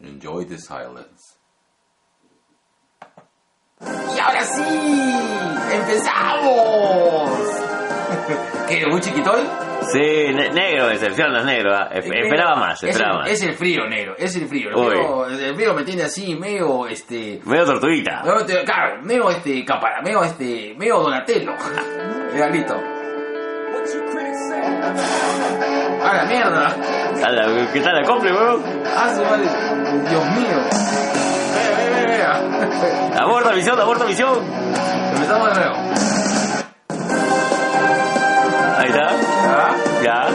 Enjoy the silence. ¡Y ahora sí! ¡Empezamos! ¿Qué? ¿Muy chiquito hoy? Sí, ne- negro, decepción, es negro. ah. Esp- Esperaba más, Es esperaba el- más. Es el frío, negro. Es el frío. El frío, el frío me tiene así, medio, este... Medio tortuguita. medio, este, Claro, medio, este, capara, medio, este, medio Donatello. Mira, listo. ¡A la mierda! ¿Qué tal la compre, weón? ¡Ah, su madre! ¡Dios mío! ¡Vea, vea, vea, vea! Aborta visión, aborta visión. Empezamos de nuevo. Ahí está. Ya.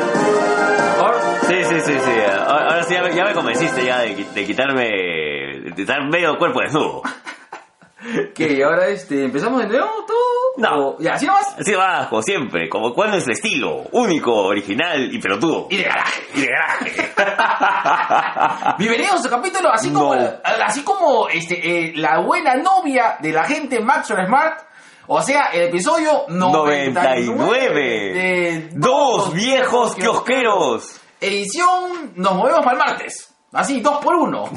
¿Mejor? Sí, sí, sí, sí. Ahora sí ya me, ya me convenciste ya de, qui- de quitarme. de quitar medio cuerpo desnudo. ¿Qué? ¿Y ahora este, empezamos de nuevo todo? No. ¿O- ¿Ya, así nomás? Así bajo, siempre. Como cuál es el estilo. Único, original y pelotudo. Y de garaje. Y de garaje. Bienvenidos a este capítulo, así como, así como este, eh, la buena novia de la gente Maxwell Smart. O sea, el episodio 99, 99. de Dos viejos kiosqueros. Edición, nos movemos para el martes. Así, dos por uno.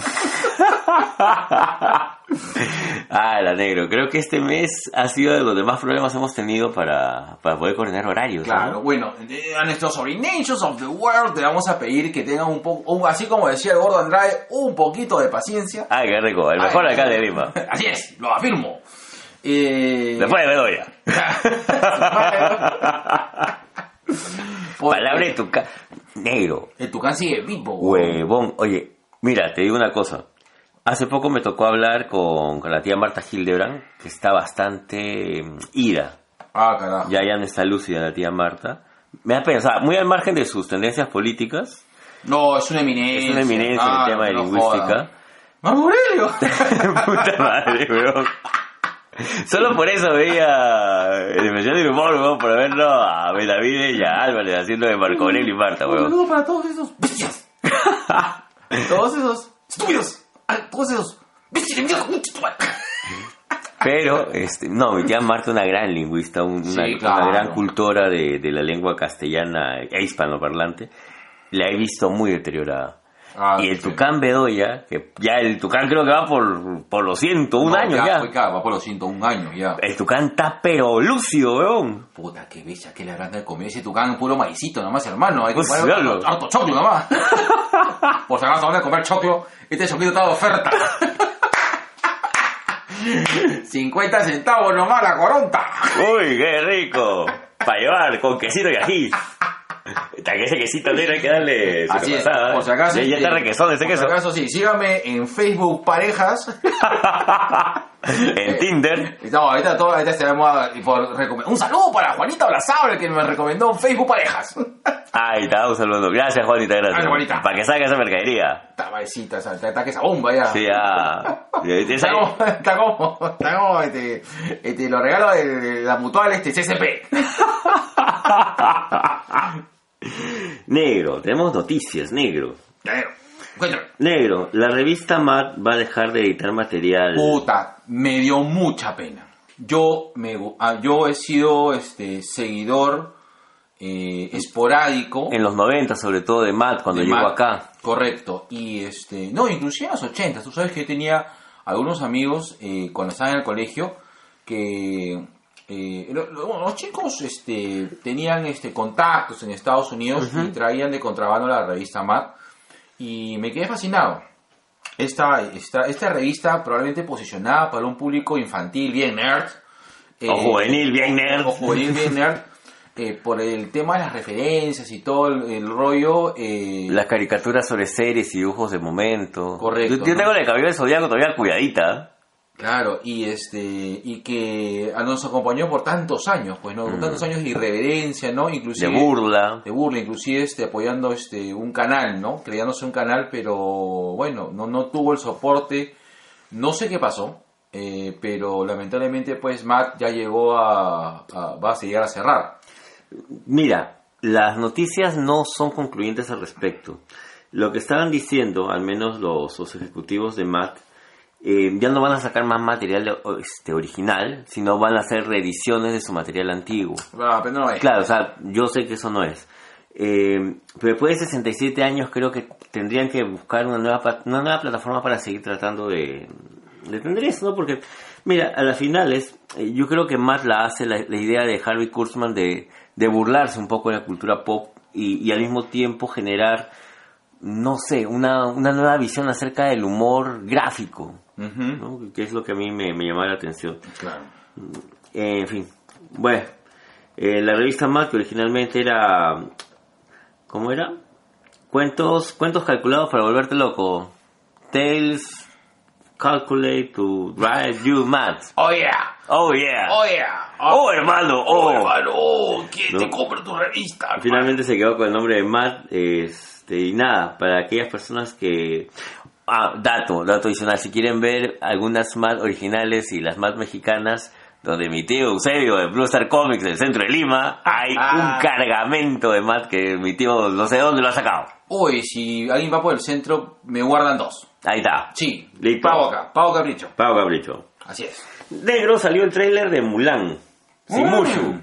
ah, la negro. Creo que este mes ha sido de los demás problemas hemos tenido para, para poder coordinar horarios. ¿no? Claro, bueno, eh, a nuestros Orinations of the World le vamos a pedir que tengan un poco, así como decía el gordo Andrade, un poquito de paciencia. Ay, qué rico. El mejor Ay, alcalde de Lima. Así es, lo afirmo. Eh, Después de Bedoya. Palabra de tu ca... Negro. El Tucán sigue vivo. Huevón. Oye, mira, te digo una cosa. Hace poco me tocó hablar con, con la tía Marta Hildebrand, que está bastante mm, ida. Ah, carajo. Ya, ya no está lúcida la tía Marta. Me da pena, o sea, muy al margen de sus tendencias políticas, No, es una eminencia. es una eminencia en Ah, el tema de no lingüística. joda. ¡Marco Aurelio! Puta madre, weón. Solo por eso veía el especial del humor, weón, por verlo a Benavides y a Álvarez haciendo de Marco Aurelio y Marta, Un weón. saludo para todos esos bestias. todos esos estúpidos. Ah, Todos esos bestias. Pero, este, no, mi tía Marta una gran lingüista, un- una, Sí, claro. una gran cultora de, de la lengua castellana e hispanoparlante, la he visto muy deteriorada. Ah, y el sí. Tucán Bedoya, que ya el Tucán creo que va por, por los 101 No, años ya. Claro, va por los 101 años ya. El Tucán está pero lúcido, weón. Puta, qué bella, que le habrán de comer ese tucán puro maicito nomás, hermano. Hay que Pues, harto, harto choclo nomás. Por si acaso van a comer choclo, este choclito está de oferta. 50 centavos nomás la coronta. Uy, qué rico. Para llevar con quesito y ají. Ese quesito negro hay que darle Así es, pasada, ¿eh? por si acaso. Ya, ya está requesón ese por queso. si acaso, sí, síganme en Facebook Parejas. en Tinder. No, ahorita, todo, ahorita se llama por recome- Un saludo para Juanita Olazábal que me recomendó Facebook Parejas. Ahí está, un saludo. Gracias, Juanita, gracias. Ay, Juanita. Para que salga esa mercadería. Está maecita, esa- te ataque esa bomba ya. Sí, ya. Está como, está como, está como este, este, los regalos de, de la mutual este CCP. Negro, tenemos noticias, negro. Cuéntame. Negro, la revista Matt va a dejar de editar material. Puta, me dio mucha pena. Yo me ah, yo he sido este seguidor eh, esporádico En los 90, sobre todo de Matt, cuando de llegó acá. Correcto. Y este, no, inclusive en los 80, tú sabes que yo tenía algunos amigos eh, cuando estaba en el colegio que eh, lo- lo- los chicos este, tenían este, contactos en Estados Unidos y traían de contrabando la revista Mad y me quedé fascinado. Esta, esta, esta revista probablemente posicionada para un público infantil bien nerd. eh, O juvenil, bien nerd. O juvenil bien nerd. eh, por el tema de las referencias y todo el, el rollo. eh, Las caricaturas sobre series y dibujos de momento. Correcto, Yo, yo ¿no? tengo el cabello de zodiaco todavía cuidadita. Claro, y este y que nos acompañó por tantos años, pues no, por tantos años de irreverencia, ¿no? De Inclusive burla. de burla, inclusive este apoyando este un canal, ¿no? Creándose un canal, pero bueno, no no tuvo el soporte. No sé qué pasó, eh, pero lamentablemente pues Matt ya llegó a, a- va a llegar a cerrar. Mira, las noticias no son concluyentes al respecto. Lo que estaban diciendo, al menos los, los ejecutivos de Mac, eh, ya no van a sacar más material de- este, original, sino van a hacer reediciones de su material antiguo. Ah, pero no es. Claro, o sea, yo sé que eso no es. Eh, pero después de 67 años creo que tendrían que buscar una nueva, una nueva plataforma para seguir tratando de, de tener eso, ¿no? Porque, mira, a las finales, eh, yo creo que más la hace la, la idea de Harvey Kurtzman de, de burlarse un poco de la cultura pop y, y al mismo tiempo generar, no sé, una, una nueva visión acerca del humor gráfico. Que es lo que a mí me, me llamaba la atención. Claro. Eh, en fin, bueno, eh, la revista Mac originalmente era, ¿cómo era? Cuentos, cuentos calculados para volverte loco. Tales calculate to drive you mad. Oh yeah, Oh yeah. oh yeah. Oh, hermano, oh. hermano, oh, ¿quién No. te compra tu revista? Finalmente se quedó con el nombre de Matt. Este, y nada, para aquellas personas que. Ah, dato, dato adicional. Si quieren ver algunas Matt originales y las Matt mexicanas, donde mi tío Eusebio de Blue Star Comics del centro de Lima, hay Ah. un cargamento de Matt que mi tío no sé dónde lo ha sacado. Uy, si alguien va por el centro, me guardan dos. Ahí está. Sí, Listo. pago acá, pago capricho. Pau Capricho. Así es. Negro salió el tráiler de Mulan. Sin Mm. Mushu.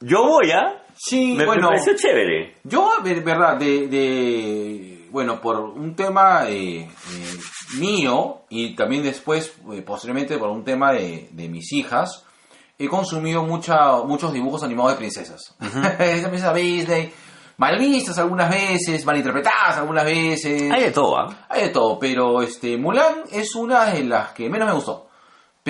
Yo voy a. Sí, Me, me bueno, pareció chévere. yo, de verdad, de, de- bueno, por un tema eh, eh, mío y también después, eh, posteriormente, por un tema de, de mis hijas, he consumido mucha, muchos dibujos animados de princesas. Esa princesa Disney, mal vistas algunas veces, mal interpretadas algunas veces. Hay de todo, ¿ah? Hay de todo, pero este Mulan es una de las que menos me gustó.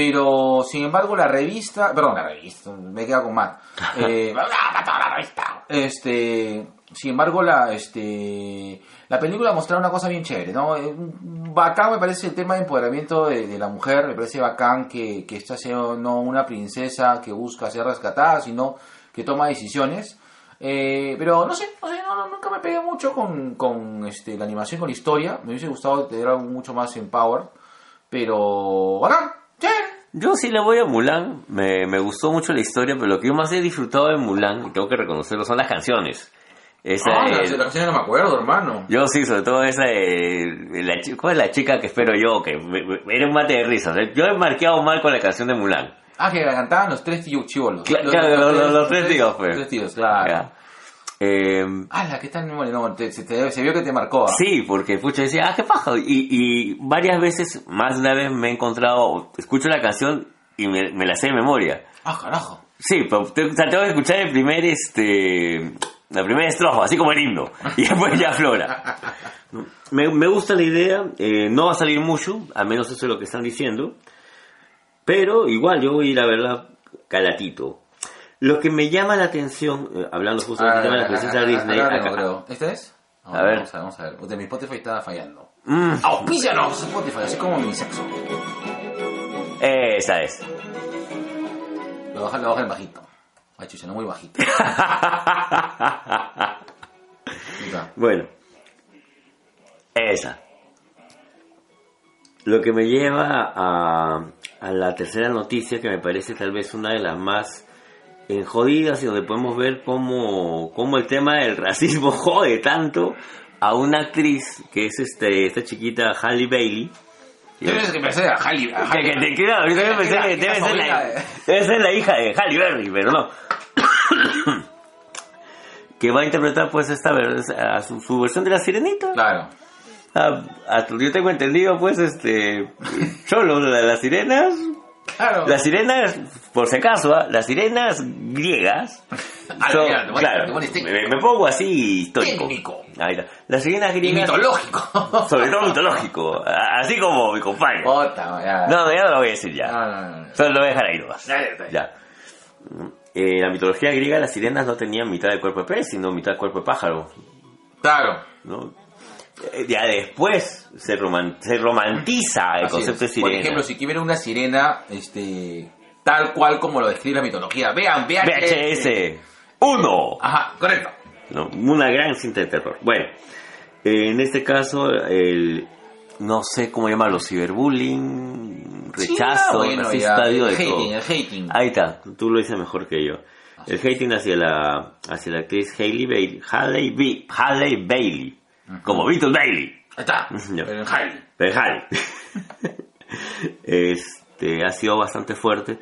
Pero, sin embargo, la revista... Perdón, la revista, me he quedado con mal. Eh, la revista. Este... Sin embargo, la, este, la película mostraba una cosa bien chévere, ¿no? Eh, Bacán me parece el tema de empoderamiento de, de la mujer, me parece bacán que, que esta sea no una princesa que busca ser rescatada, sino que toma decisiones. Eh, pero no sé, no sé, no, no, nunca me pegué mucho con, con este, la animación, con la historia. Me hubiese gustado tener algo mucho más en Power. Pero, bacán, Yo sí le voy a Mulan, me, me gustó mucho la historia, pero lo que yo más he disfrutado de Mulan, y tengo que reconocerlo, son las canciones. Esa, Ah, eh, la, canción no me acuerdo, hermano. yo sí, sobre todo esa, eh, la, ¿cuál es la chica que espero yo? Que me- me- era un mate de risas. eh. Yo he marqueado mal con la canción de Mulan. Ah, que la cantaban los tres tíos chivolos. Cla- claro, los- los- los tres tíos, pues. Los tres tíos, claro. Ya. Eh, Ah, la que está en memoria. No, te- se, te- se vio que te marcó. ah. Sí, porque pucha decía, ah, qué paja. Y, y varias veces, más de una vez me he encontrado, escucho la canción y me, me la sé de memoria. Ah, carajo. Sí, pero te- o sea, tengo que escuchar el primer, este, la primera estrofa, así como el himno, y después ya flora. Me, me gusta la idea, eh, no va a salir mucho, al menos eso es lo que están diciendo, pero igual yo voy a ir a verla calatito. Lo que me llama la atención, eh, hablando justo del tema de la princesa Disney, Acá acá- tengo, creo. ¿Este es? A ver. Vamos a ver, vamos a ver. De mi Spotify está fallando. Mm, ¡Auspícianos! Spotify, así como mi sexo. esa es. Lo bajan, lo bajan bajito. Ay, chucha, no muy bajito. Bueno, esa. Lo que me lleva a, a la tercera noticia, que me parece tal vez una de las más enjodidas y donde podemos ver cómo, cómo el tema del racismo jode tanto a una actriz que es este esta chiquita Halle Bailey. Yo pensé que pensé a Halle. a Que, Halle- que te queda, yo también pensé que que era debe ser, la, sobrina de- debe ser la hija de Halle Berry, pero no. que va a interpretar pues esta a su, su versión de la sirenita. Claro. Ah, yo tengo entendido, pues, este. Solo la- las sirenas. Claro. Las sirenas, por si acaso, ¿ah? las sirenas griegas. Ah, son- mira, claro, me, me pongo así histórico. Técnico. Ahí está. Las sirenas Y griegas. mitológico. Sobre todo mitológico. Así como mi compañero. Ota. No, ya no lo voy a decir ya. No, no, no. Solo lo voy a dejar ahí nomás. Ya. Eh, la mitología griega, las sirenas no tenían mitad de cuerpo de pez, sino mitad de cuerpo de pájaro. Claro. ¿no? Eh, Ya después se, roman- se romantiza el Así concepto es. de Por sirena. ejemplo, si quieren una sirena, este, tal cual como lo describe la mitología. Vean, vean. VHS 1. Ajá, correcto. ¿no? Una gran cinta de terror. Bueno, en este caso, el, no sé cómo llamarlo, ciberbullying, rechazo, Sí, bueno, ya, habido de el hating, todo. el hating. Ahí está, tú lo dices mejor que yo. El hating hacia la, hacia la actriz Bailey, Hailey Bailey, como Beatles Bailey. Ahí está. En Hailey. este, ha sido bastante fuerte.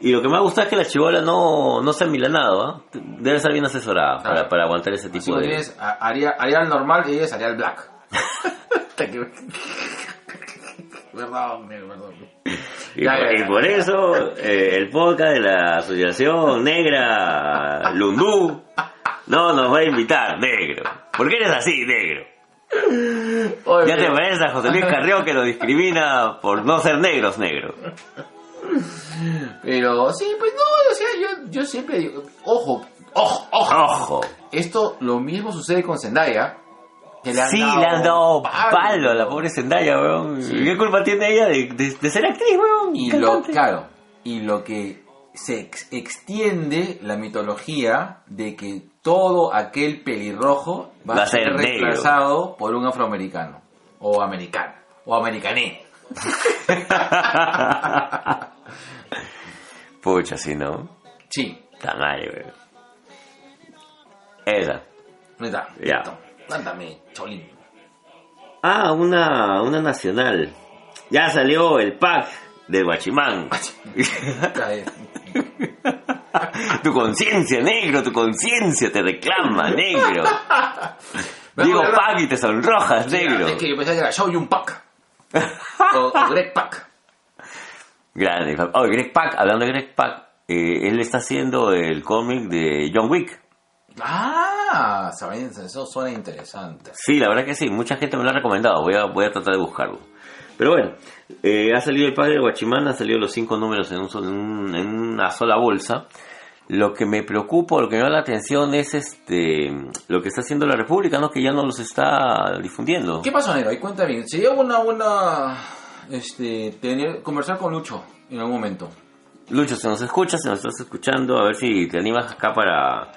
Y lo que me ha gustado es que la chivola no, no se ha milanado, ¿ah? Debe estar bien asesorada para, Claro. para aguantar ese Así tipo que de... tienes Arial, normal y es Arial Black. perdón, perdón. Y, Ya, por, ya, y ya. por eso eh, el podcast de la Asociación Negra Lundú no nos va a invitar, negro. ¿Por qué eres así, negro? Oye, Ya te a José Luis Carrió que lo discrimina por no ser negros, negro. Pero sí, pues no, o sea, yo, yo siempre digo, ojo, ojo, ojo. Ojo. Esto lo mismo sucede con Zendaya. Que le han Sí, dado le han dado palo. palo a la pobre Zendaya, weón. ¿Qué culpa tiene ella de, de- de ser actriz, weón? Y lo, claro, y lo que se ex- extiende la mitología de que todo aquel pelirrojo va, Va a ser ser negro. reemplazado por un afroamericano. O americano. O americané. Pucha, sí, ¿no? Sí, Está mal, weón. Esa. Ya. Cántame, cholín. Ah, una, una nacional. Ya salió el pack del Guachimán. tu conciencia, negro, tu conciencia te reclama, negro. Digo pack y te sonrojas, negro. Es que yo pensaba que era Show Pack. o, o Greg Pack. Grande. Oh, Greg Pak, hablando de Greg Pak, eh, él está haciendo el cómic de John Wick. Ah, saben, eso suena interesante. Sí, la verdad que sí, mucha gente me lo ha recomendado, voy a, voy a tratar de buscarlo. Pero bueno, eh, ha salido el pack de Guachimán, han salido los cinco números un en un- en una sola bolsa. Lo que me preocupa, lo que me llama la atención es este lo que está haciendo la República, ¿no? Que ya no los está difundiendo. ¿Qué pasó, Nero? Ahí cuenta bien. Sería una buena este, tener, conversar con Lucho en algún momento. Lucho, si nos escuchas, si nos estás escuchando, a ver si te animas acá para,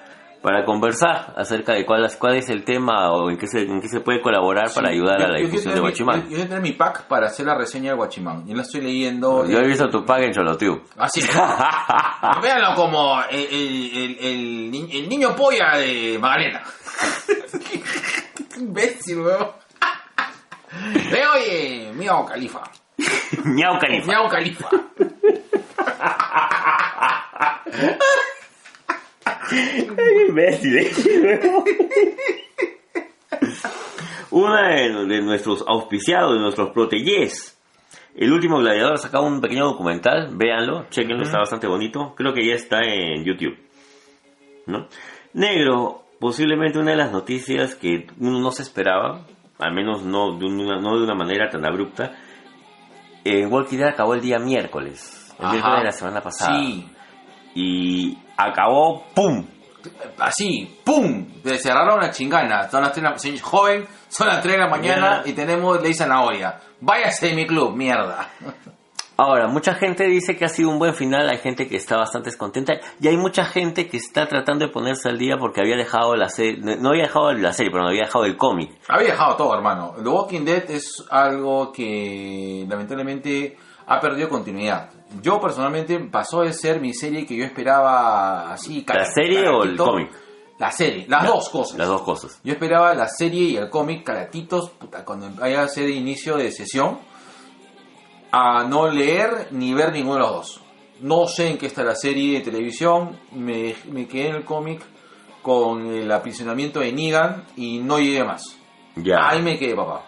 para conversar acerca de cuál, es- cuál es el tema o en qué se, en qué se puede colaborar para ayudar yo- a la difusión de mi- Guachimán. Yo, yo tener mi pack para hacer la reseña de Guachimán. Yo la estoy leyendo. Yo he eh, visto tu pack en Cholotube. Así. Véanlo como el, el, el, el ni- el niño polla de Magdalena. Qué imbécil, weón. Ve, oye, Miao Califa. Miau Califa. Miao Califa. imbécil, eh. Una de, de nuestros auspiciados, de nuestros protegés. El último gladiador ha sacado un pequeño documental, véanlo, chequenlo, está bastante bonito. Creo que ya está en YouTube. ¿No? Negro, posiblemente una de las noticias que uno no se esperaba, al menos no de una, no de una manera tan abrupta. Eh, Walking Dead acabó el día miércoles, el Ajá. miércoles de la semana pasada. Sí. Y acabó, ¡pum! Así, ¡pum! Cerraron la chingana. Son las 3 de la señor joven, son las 3 de la mañana Mañana. y tenemos ley zanahoria. Váyase de mi club, mierda. Ahora, mucha gente dice que ha sido un buen final, hay gente que está bastante descontenta y hay mucha gente que está tratando de ponerse al día porque había dejado la serie, no había dejado la serie, pero no había dejado el cómic. Había dejado todo, hermano. The Walking Dead es algo que lamentablemente ha perdido continuidad. Yo personalmente pasó de ser mi serie que yo esperaba así. ¿La serie o el cómic? La serie, las La- dos cosas. Las dos cosas. Yo esperaba la serie y el cómic caratitos puta, cuando vaya a ser inicio de sesión a no leer ni ver ninguno de los dos. No sé en qué está la serie de televisión, me, me quedé en el cómic con el aprisionamiento de Negan y no llegué más. Ya. Ahí me quedé, papá.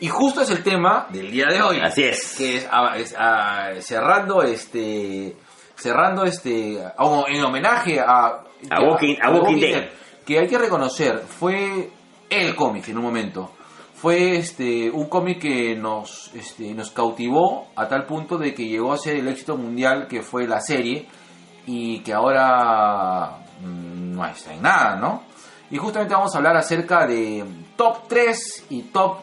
Y justo es el tema del día de hoy. Así es. Que es, ah, es, ah, cerrando este. Cerrando este. ah, en homenaje a. A Walking- a Walking Dead. Que hay que reconocer, fue el cómic en un momento. Fue este un cómic que nos, este, nos cautivó a tal punto de que llegó a ser el éxito mundial que fue la serie y que ahora mm, no está en nada, ¿no? Y justamente vamos a hablar acerca de top 3 y top,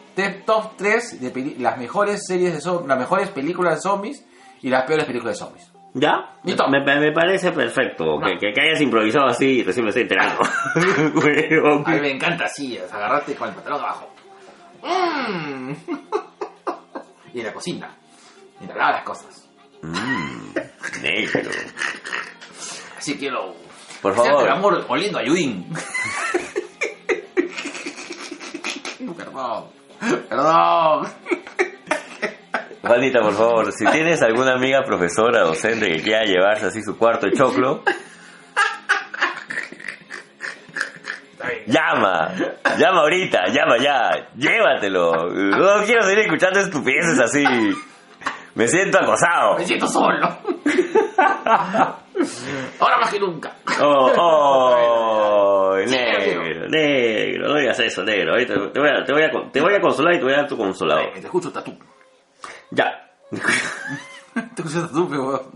top 3 de las mejores series de zombies, las mejores películas de zombies y las peores películas de zombies. ¿Ya? Listo. Me, me parece perfecto. Que, que, que hayas improvisado así y recién me estoy enterando. A mí me encanta así, agarrarte con el pantalón abajo. Mm. y en la cocina. Mientras lavas las cosas. Mm, negro. Así que lo... Por favor. amor oliendo a Yudín. Perdón. Perdón. Juanita, por favor, si tienes alguna amiga profesora, docente que quiera llevarse así su cuarto de choclo, llama, llama ahorita, llama ya, llévatelo. No quiero seguir escuchando estupideces así. Me siento acosado. Me siento solo. Ahora más que nunca. Oh, oh, negro, negro, no digas eso, negro. Te voy a, te voy a, te voy a consolar y te voy a dar tu consolador. Te escucho tatú. Ya. Te escucho tatú, pero...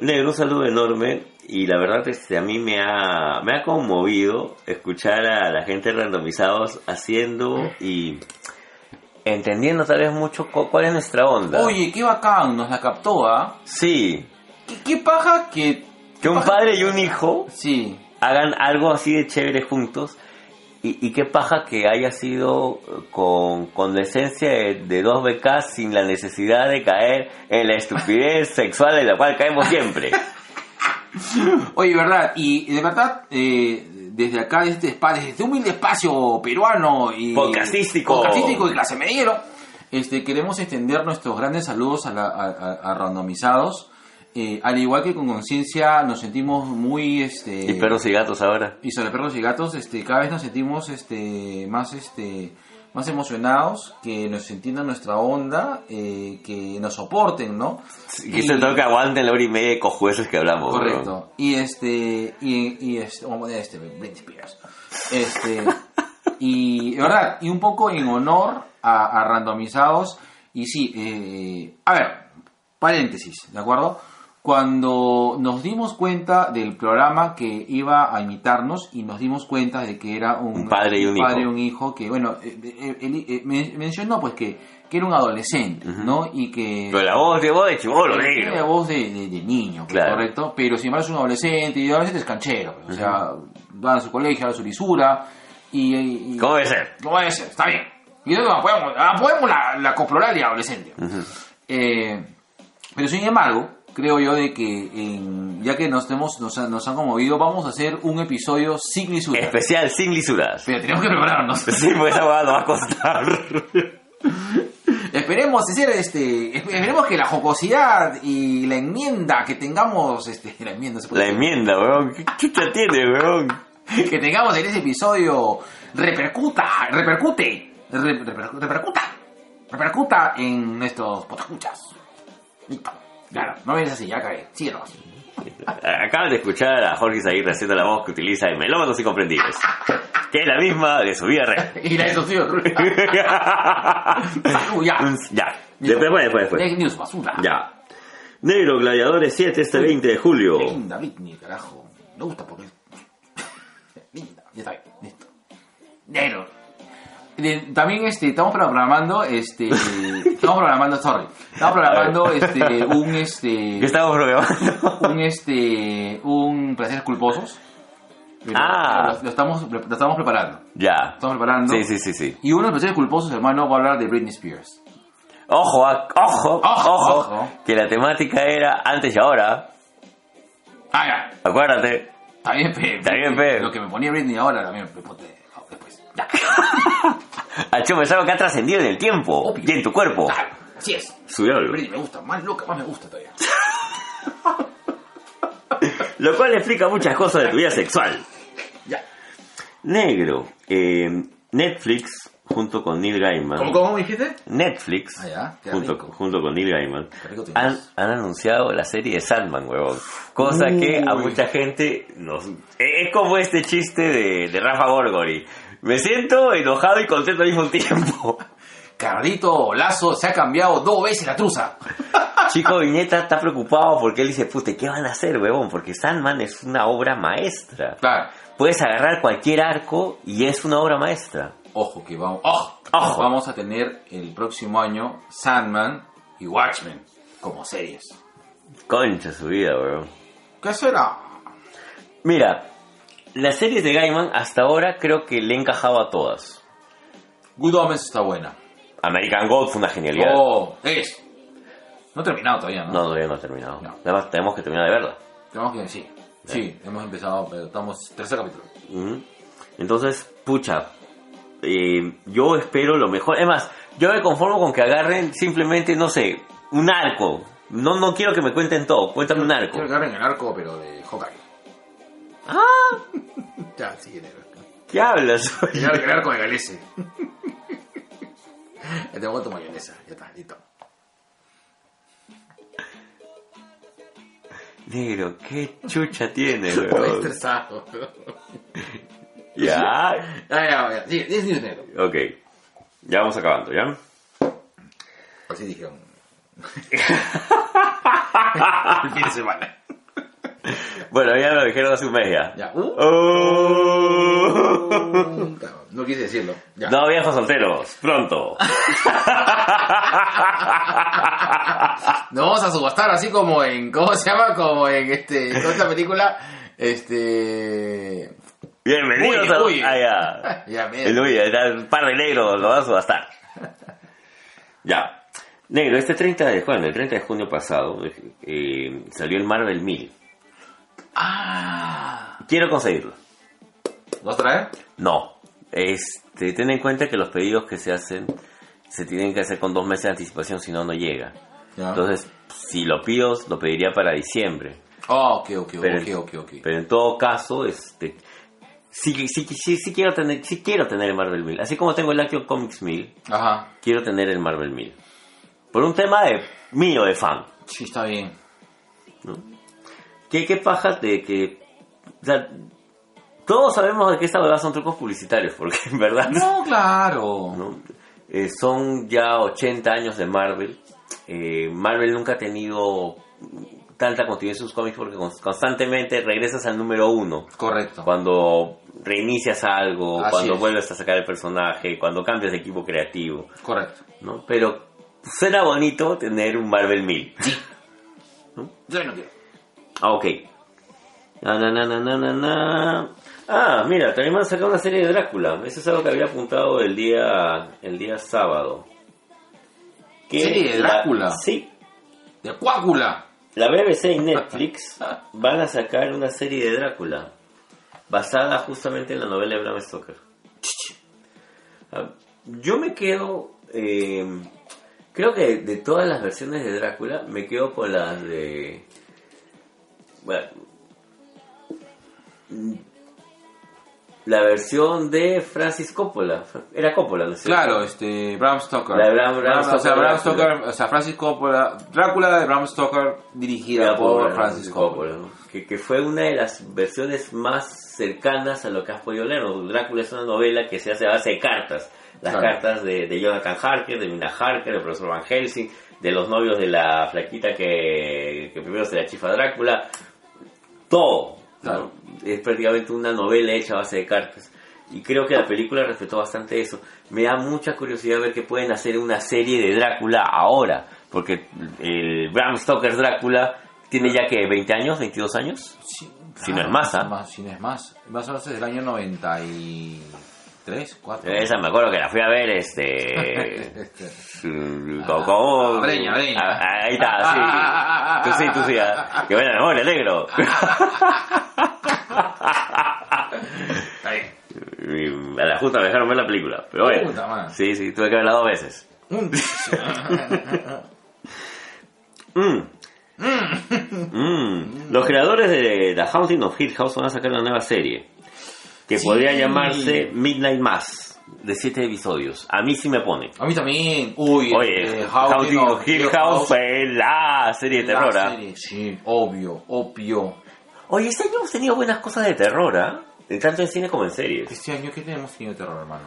Negro, un saludo enorme y la verdad es que a mí me ha, me ha conmovido escuchar a la gente randomizados haciendo y entendiendo tal vez mucho cu- cuál es nuestra onda. Oye, qué bacán, nos la captó, ¿ah? Sí, ¿Qué, qué paja que... que un padre y un hijo Sí. hagan algo así de chévere juntos y, y qué paja que haya sido con, con la esencia de, de dos becas sin la necesidad de caer en la estupidez sexual en la cual caemos siempre. Oye, verdad, y de verdad, eh, desde acá, desde este espacio, desde este humilde espacio peruano y... Podcastístico. Podcastístico y clase mediero, este, queremos extender nuestros grandes saludos a, la- a- a- a randomizados. Eh, al igual que con conciencia nos sentimos muy... Este, Y perros y gatos ahora. y sobre perros y gatos, este, cada vez nos sentimos este, más, este, más emocionados, que nos entiendan nuestra onda, eh, que nos soporten, ¿no? Y se tengo que aguanten la hora y media de cojueces que hablamos. Correcto. Y este, y, y este, vamos a este, Britney Spears. Este, y, verdad, y un poco en honor a, a randomizados. Y sí, eh, a ver, paréntesis, ¿de acuerdo? Cuando nos dimos cuenta del programa que iba a imitarnos y nos dimos cuenta de que era un, Un padre y un padre hijo. y un hijo que, bueno, eh, eh, eh, men- mencionó pues que, que era un adolescente, ¿no? Y que... Pero la voz de voz de chivolo, Tiene la negro. voz de, de- de niño, pues, Claro. correcto, pero si embargo es un adolescente y adolescente es canchero, pues, o sea, va a su colegio, a su lisura y... y- y- ¿Cómo debe ser? ¿Cómo debe ser? Está bien. Y luego apoyamos, apoyamos la, la coploral de adolescente. Eh, pero sin embargo, creo yo de que en- ya que nos, hemos, nos, han- nos han conmovido, vamos a hacer un episodio sin lisura. Especial sin lisuras. Pero tenemos que prepararnos. Sí, pues esa nos va a costar. Esperemos hacer este, esperemos que la jocosidad y la enmienda que tengamos, este, la enmienda se puede La decir, enmienda, weón. ¿Qué chucha tiene, weón? que tengamos en ese episodio repercuta, repercute, re- reper- repercuta, repercuta en nuestros potescuchas. Claro, no vienes así, ya cagué, síguenos. Acaban de escuchar a Jorge Zaguirre haciendo la voz que utiliza en Melómanos y Comprendidos. Que es la misma de su vida real. Y la de Sofía Salud, ya. ya. Después, después, después. Fake news, basura. Ya. Negro Gladiadores 7 este 20 de julio. Qué linda Britney, carajo. Me gusta porque linda. Ya está bien, listo. Negro. También este, estamos programando, este, estamos programando, sorry, estamos programando este, un, este, ¿Qué estamos programando? un, este, un placeres culposos. Ah. Lo, lo estamos, lo estamos preparando. ya. Estamos preparando. Sí, sí, sí, sí. Y uno de los placeres culposos, hermano, va a hablar de Britney Spears. Ojo, ah, ojo, Ojo, ojo. Que la temática era antes y ahora. Ah, ya. Acuérdate. Está bien, pe. Está bien, pe. Lo que me ponía Britney ahora también me ponte después. Ya. Acho, es algo que ha trascendido en el tiempo Obvio. y en tu cuerpo. Claro, así es. Subió. Britney me gusta, más loca, más me gusta todavía. Lo cual explica muchas cosas de tu vida sexual. Ya. Negro. eh, Netflix, junto con Neil Gaiman. ¿Cómo, cómo dijiste? Netflix, Ah, ya, qué junto, rico. junto con Neil Gaiman, han, han anunciado la serie de Sandman, huevón. Cosa que a Uy. mucha gente nos... Es como este chiste de, de Rafa Gorgori. Me siento enojado y contento al mismo tiempo. Carlito Lazo se ha cambiado dos veces la truza. Chico Viñeta está preocupado porque él dice, puta, ¿qué van a hacer, huevón? Porque Sandman es una obra maestra. Claro. Puedes agarrar cualquier arco y es una obra maestra. Ojo que vamos, ojo, Ojo. vamos a tener el próximo año Sandman y Watchmen como series. Concha su vida, huevón. ¿Qué será? Mira, las series de Gaiman hasta ahora creo que le he encajado a todas. Good Omens está buena. American God fue una genialidad. Oh, es. No he terminado todavía, ¿no? No, todavía no ha terminado. No. Además, tenemos que terminar de verla. Tenemos que sí. Sí, hemos empezado, pero estamos tercer capítulo. Ujú. Entonces, pucha, eh, yo espero lo mejor. Es más, yo me conformo con que agarren simplemente, no sé, un arco. No, no quiero que me cuenten todo, cuéntame un arco. Quiero que agarren el arco, pero de Hawkeye. Ah, Ya, sí, negro. ¿qué hablas? Quiero que el arco de Galese. Ya te pongo tu mayonesa. Ya está, listo. Negro, qué chucha tiene, Estoy weón. estresado. Ya, Ya, ya, ya. Sí, 10 minutos negro. ok. Ya vamos acabando, ¿ya? Así dijeron. El fin de semana. Bueno, ya lo dijeron hace un mes ya. Ya. Uh. Oh. No quise decirlo. Ya. No, viejos solteros, pronto. Nos vamos a subastar así como en. ¿Cómo se llama? Como en este. En esta película. Este. Bienvenidos Uy, a... uy. Ah, ya. El Uy, ya, un par de negros lo vas a subastar. Ya. Negro, este 30 de, bueno, el 30 de junio pasado eh, salió el Marvel 1000. Ah. Quiero conseguirlo. ¿Lo traer? No. Este, ten en cuenta que los pedidos que se hacen se tienen que hacer con dos meses de anticipación, si no, no llega. Ya. Entonces, si lo pido, lo pediría para diciembre. Oh, ok, ok, Pero, ok, ok, ok. pero en todo caso, este, sí, sí, sí, sí quiero tener, sí quiero tener el Marvel 1000. Así como tengo el Action Comics 1000, Ajá. quiero tener el Marvel 1000. Por un tema de mío, de fan. Sí, está bien. ¿Qué, qué paja de que... O sea, todos sabemos de que esta verdad son trucos publicitarios, porque en verdad... No, claro. ¿no? Eh, son ya 80 años de Marvel. Eh, Marvel nunca ha tenido tanta continuidad en sus cómics porque cons- constantemente regresas al número uno. Correcto. Cuando reinicias algo, Así cuando es. vuelves a sacar el personaje, cuando cambias de equipo creativo, Correcto. ¿no? Pero suena bonito tener un Marvel 1000. Yo no quiero. Ah, ok. Na, na, na, na, na, na, na. Ah, mira, también van a sacar una serie de Drácula. Eso es algo que había apuntado el día, el día sábado. Que ¿Serie de la- Drácula? sí. De Cuácula. La BBC y Netflix van a sacar una serie de Drácula basada justamente en la novela de Bram Stoker. Ah, Yo me quedo, eh, creo que de todas las versiones de Drácula me quedo con las de, bueno, la versión de Francis Coppola, era Coppola, ¿no es cierto? Claro, este, Bram Stoker. La de Bram- Bram o sea, Stoker, Bram Drácula. Stoker, o sea, Francis Coppola, Drácula de Bram Stoker, dirigida por por Francis Coppola. ¿no? que, que fue una de las versiones más cercanas a lo que has podido leer. Drácula es una novela que se hace a base de cartas. Las Claro. cartas de, de Jonathan Harker, de Mina Harker, del profesor Van Helsing, de los novios de la flaquita que, que primero se la chifa Drácula. Todo. ¿no? Claro. Es prácticamente una novela hecha a base de cartas. Y creo que la película respetó bastante eso. Me da mucha curiosidad ver que pueden hacer una serie de Drácula ahora. Porque el Bram Stoker Drácula tiene ya que 20 años, 22 años. Sí, Si no es más, ¿ah? más, Si no es más. Más o menos desde el año 93, 4. Esa me acuerdo que la fui a ver este. Mm, con- con- Breña, Breña. Ah, Ahí está, sí. Tú sí, tú sí. ah. Que buena memoria, negro. Está bien. A la justa me dejaron ver la película. Pero bueno. Puta. Sí, sí, tuve que verla dos veces. Mm. Mm. Los creadores de The Haunting of Hill House van a sacar una nueva serie que Sí. podría llamarse Midnight Mass de siete episodios. A mí sí me pone. A mí también. Uy, Oye, este, Haunting of Hill House fue la serie de La terror. ¿ah? serie, Sí, obvio, obvio. Oye, este año hemos tenido buenas cosas de terror, ¿ah? Tanto en cine como en series. Este año, ¿qué tenemos tenido de terror, hermano?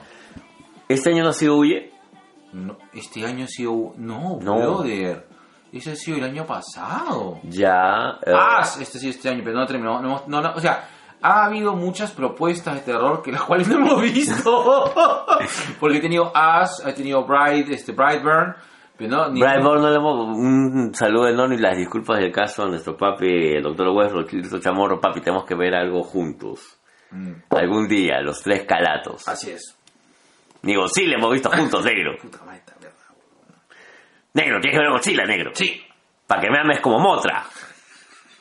Este año no ha sido Huye. No, este año ha sido... No, No. brother. Ese ha sido el año pasado. Ya. eh, Ah, este sí, este año, pero no terminó. No, no, no, o sea, ha habido muchas propuestas de terror que las cuales no hemos visto. Porque he tenido Us, he tenido Bride, este, Brightburn, pero no, ni- Brian Bourne, no le hemos- un saludo enorme y las disculpas del caso a nuestro papi, el doctor Westbrook, Cristo Chamorro, papi, tenemos que ver algo juntos. Mm, Algún día, los tres calatos. así es. Digo, sí, le hemos visto juntos, negro. Puta madre, mierda. Negro, tienes que ver Godzilla, negro. Sí, Para que me ames como Motra.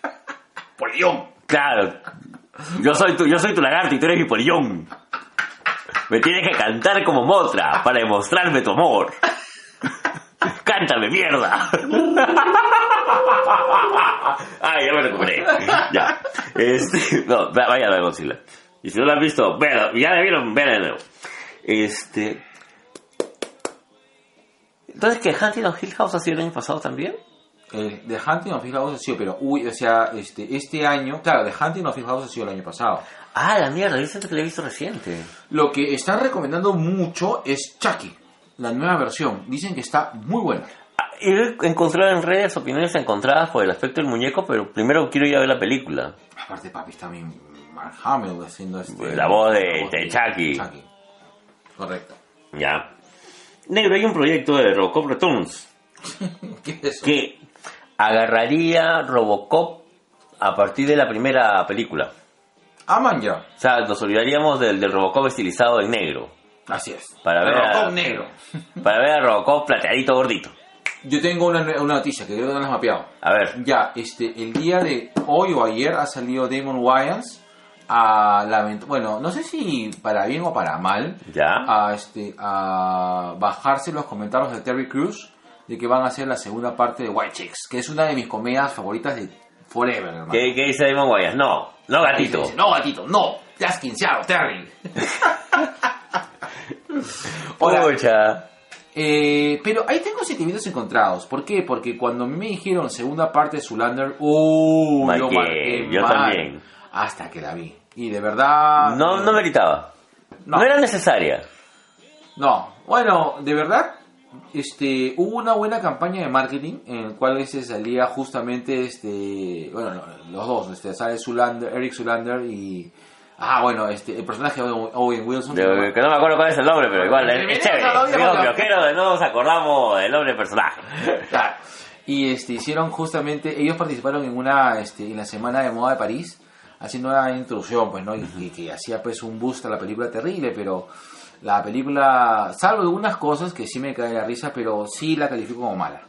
Polión. Claro. Yo soy tu, yo soy tu lagarto y tú eres mi polillón. Me tienes que cantar como Motra para demostrarme tu amor. ¡Cántame, mierda! Ay, ya me recuperé. Ya. Este, no, va- vaya a Godzilla. Y si no lo han visto. Ya la vieron, vean de nuevo. Este. Entonces, que Hunting of Hill House ha sido el año pasado también? El The Hunting of Hill House ha sido, pero, uy, o sea, este, este año, claro, The Hunting of Hill House ha sido el año pasado. Ah, la mierda, dicen que lo he visto reciente. Lo que están recomendando mucho es Chucky, la nueva versión. Dicen que está muy buena. Ah, He encontrado en redes opiniones encontradas por el aspecto del muñeco, pero primero quiero ir a ver la película. Aparte, papi, está bien Mark Hamill haciendo este... La voz de- la voz de Chucky. Chucky. Correcto. Ya. Negro, hay un proyecto de Robocop Returns ¿Qué es eso? que agarraría Robocop a partir de la primera película. Aman ya. O sea, nos olvidaríamos del, del Robocop estilizado en negro. Así es. Para ver a- Robocop negro. Para ver a Robocop plateadito gordito. Yo tengo una, una noticia que creo que no la has mapeado. A ver. Ya, este, el día de hoy o ayer ha salido Damon Wayans a lament- bueno, no sé si para bien o para mal, Ya. a este, a bajarse los comentarios de Terry Crews de que van a hacer la segunda parte de White Chicks, que es una de mis comedias favoritas de Forever, hermano. ¿Qué, qué dice Damon Wayans? No, no gatito. Dice, no, gatito, no, te has quinceado, Terry. Pucha. Eh, pero ahí tengo sentimientos encontrados. ¿Por qué? Porque cuando me dijeron segunda parte de Zulander, ¡uh! Yo marqué yo mal. también. Hasta que la vi. Y de verdad. No, no meritaba. No. No era necesaria. No. Bueno, de verdad, este, hubo una buena campaña de marketing en el cual se salía justamente, este, bueno, no, los dos, este, sale Zulander, Eric Zulander y. Ah, bueno, este, el personaje de Owen Wilson. De- que no me acuerdo cuál es el nombre, pero igual es, es chévere. la Digo, nuevo nos acordamos del nombre del personaje. Claro. Y este, hicieron justamente, ellos participaron en una, este, en la Semana de Moda de París, haciendo una introducción, pues, ¿no? Y, y que hacía pues un boost a la película terrible, pero la película, salvo algunas cosas que sí me cae la risa, pero sí la califico como mala.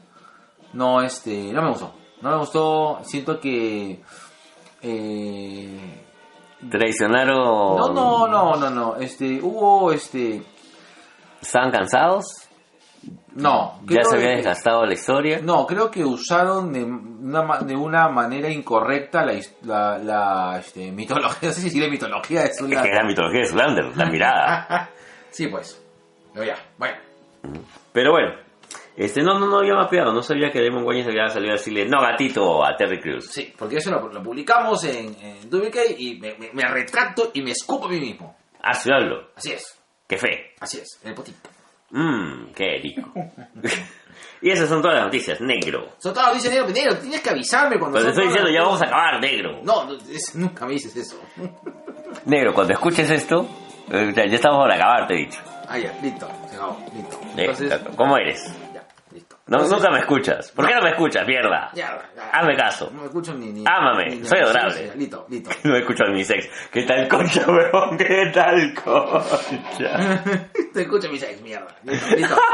No, este, no me gustó. No me gustó, siento que... Eh, Traicionaron. no, no, no, no, no, este, hubo, este, ¿Estaban cansados? no. ¿Ya se había que- desgastado la historia? No, creo que usaron de una, de una manera incorrecta la, la, la, este, mitología, no sé si decirle mitología de Es que era la mitología de Zulander, la mirada. sí, pues. Pero ya, bueno. Pero bueno, este no, no, no había mapeado, no sabía que Damon Wayans había salido a decirle no gatito a Terry Crews. Sí, porque eso lo, lo publicamos en, en WK y me, me, me retracto y me escupo a mí mismo. Ah, sí, hablo. Así es, Qué fe. así es, en el potito. Mmm, qué rico. y esas son todas las noticias, negro. Sobre todo dice negro, negro, tienes que avisarme cuando... Pero te son estoy todas diciendo, ya las vamos a acabar, negro. No, no, es- nunca me dices eso. Negro, cuando escuches esto, ya estamos por acabar, te he dicho. Ah, ya, listo, se acabó, listo. Entonces, ¿Cómo eres? ya, listo. No, Entonces, nunca me escuchas. ¿Por qué no me escuchas, mierda? Ya, ya. Hazme caso. No me escucho ni... ni Ámame, ni- ni- soy adorable. sí, listo, listo. No me escucho a mi sex. ¿Qué tal concha, weón? ¿Qué tal concha? Te escucho mi sex, mierda. Listo, listo.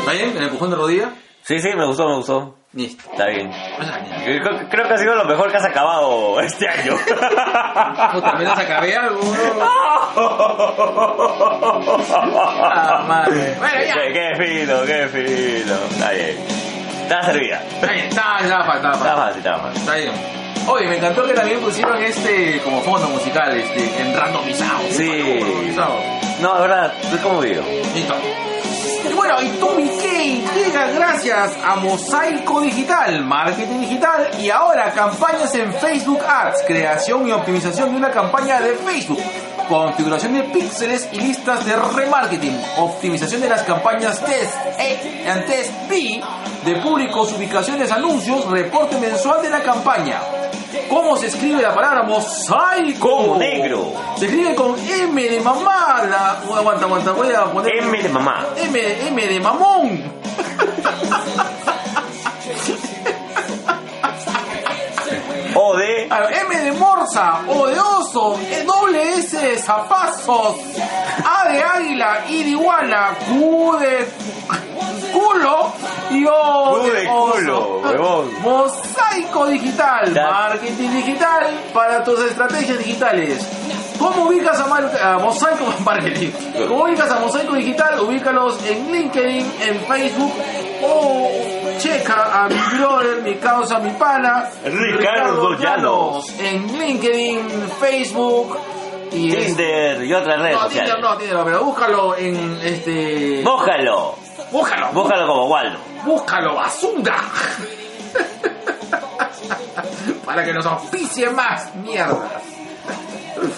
¿Está bien? ¿El empujón de rodilla? Sí, sí, me gustó, me gustó. Listo. Está bien. Creo, creo que ha sido lo mejor que has acabado este año. Puta, menos acabé algo. Ah, madre. Bueno, ya. qué, qué fino, qué fino. Está bien. Está servida. Está bien, está, está, está, Está está, fácil, está fácil. está bien. Oye, me encantó que también pusieron este como fondo musical, este, en randomizado. Sí. Randomizado. No, de verdad, es como digo. Listo. Y bueno, y Tommy Kay llega gracias a Mosaico Digital, Marketing Digital y ahora campañas en Facebook Ads, creación y optimización de una campaña de Facebook, configuración de píxeles y listas de remarketing, optimización de las campañas test E and test B de públicos, ubicaciones, anuncios, reporte mensual de la campaña. ¿Cómo se escribe la palabra mosaico? Como negro. Se escribe con M de mamá. La... Aguanta, aguanta, voy a poner. M de mamá. M, M de mamón. O de. M de morsa, O de oso, doble S de zapazos, A de águila, I de iguana, Q de culo Yo Tú de culo, huevón. Mosaico digital, Ya. marketing digital para tus estrategias digitales. ¿Cómo ubicas a, Mar- a Mosaico Marketing? ¿Cómo ubicas a Mosaico Digital? Ubícalos en LinkedIn, en Facebook o checa a mi brother, mi causa, mi pana, Ricardo Llanos. En LinkedIn, Facebook y es- Tinder y otras redes No, sociales. Tinder no, Tinder no, pero búscalo en este. Búscalo. Búscalo, Búscalo como Waldo. búscalo, basura. Para que nos auspicie más mierda.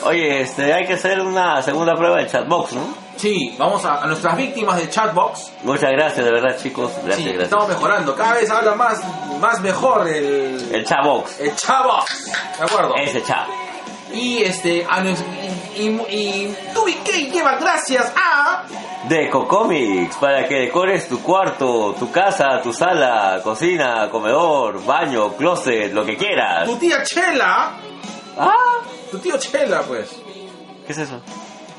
Oye, este, hay que hacer una segunda prueba de chatbox, ¿no? Sí, vamos a, a nuestras víctimas de Chatbox. Muchas gracias, de verdad, chicos. Gracias, sí, gracias. estamos mejorando. Cada vez habla más, más mejor el, El chatbox. el Chatbox. ¿De acuerdo? Ese chat. Y este, a nos- y, y, y lleva gracias a Deco Comics, para que decores tu cuarto, tu casa, tu sala, cocina, comedor, baño, closet, lo que quieras. tu tía Chela. Ah, Tu tío Chela, pues. ¿qué es eso?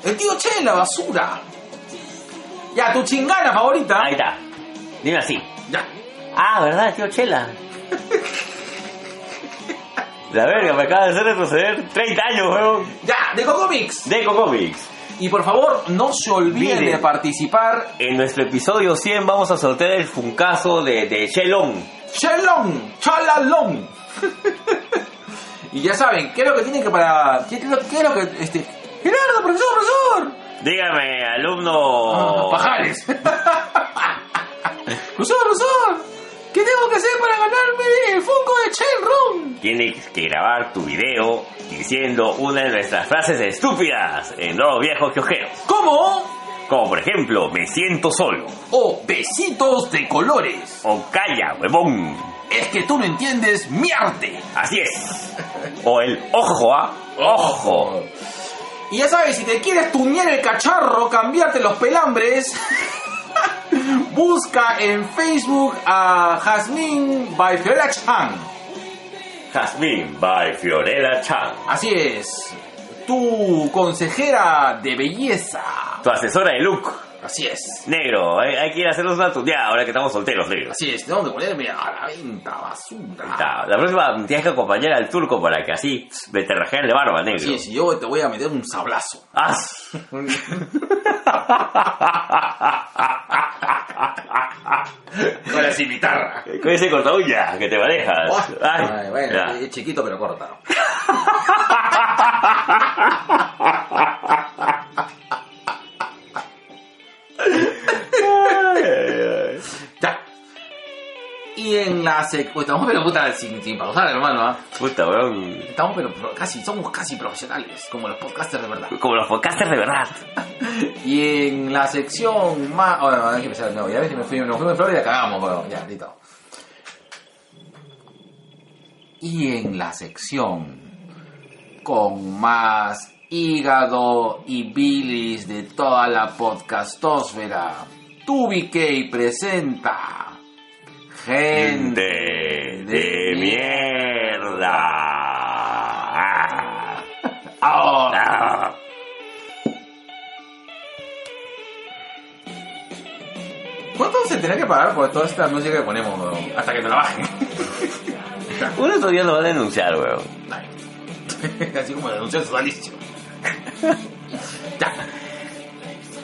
El tío Chela, basura. Ya, tu chingana favorita. Ahí está. Dime así. Ya. Ah, ¿verdad, tío Chela? La verga, me acaba de hacer retroceder 30 años, weón. Ya, de Comics. Deco Comics. Y por favor, no se olviden Miren. de participar. En nuestro episodio 100 vamos a sortear el funcazo de, de Shelon. Chelón, chalalón. y ya saben, ¿qué es lo que tienen que para. ¿Qué es lo, qué es lo que. Este. Gerardo, profesor, profesor. Dígame, alumno. Ah, Pajares. profesor, profesor. ¿Qué tengo que hacer para ganarme el Funko de Chelron? Tienes que grabar tu video diciendo una de nuestras frases estúpidas en los viejos quiojeros. ¿Cómo? Como por ejemplo, me siento solo. O besitos de colores. O calla, huevón. Es que tú no entiendes mi arte. Así es. O el ojo, ¿ah? Ojo. Y ya sabes, si te quieres tuñar el cacharro, cambiarte los pelambres, busca en Facebook a Jasmine by Fiorella Chan. Jasmine by Fiorella Chan. Así es, tu consejera de belleza. Tu asesora de look. Así es, Negro, hay, hay que ir a hacernos una tuneada ahora que estamos solteros, negros. así es, tengo que ponerme a la venta basura. Ta, La próxima tienes que acompañar al turco para que así me te rajen de barba, negro. Así es, y yo te voy a meter un sablazo. Ah. Con la cimitarra. Con ese corta uña que te manejas. Ay, Ay, bueno, ya. es chiquito pero corta. Ya. Y en la sec... estamos pero puta sin, sin pausar, hermano. ¿ah? Puta, weón. Estamos pero pro- casi, somos casi profesionales, como los podcasters de verdad. Como los podcasters de verdad. Y en la sección más... Oh, no, hay que empezar de nuevo. Ya ves que me fui, nos fuimos en Florida cagamos, weón. Ya, listo. Y en la sección con más hígado y bilis de toda la podcastosfera, TubiK presenta... Gente de mierda. Ah. Ah. Ah. ¿Cuánto se tendrá que pagar por toda esta música que ponemos, weón? Hasta que te la bajen. Uno todavía lo va a denunciar, weón. Así como denunció su alicio.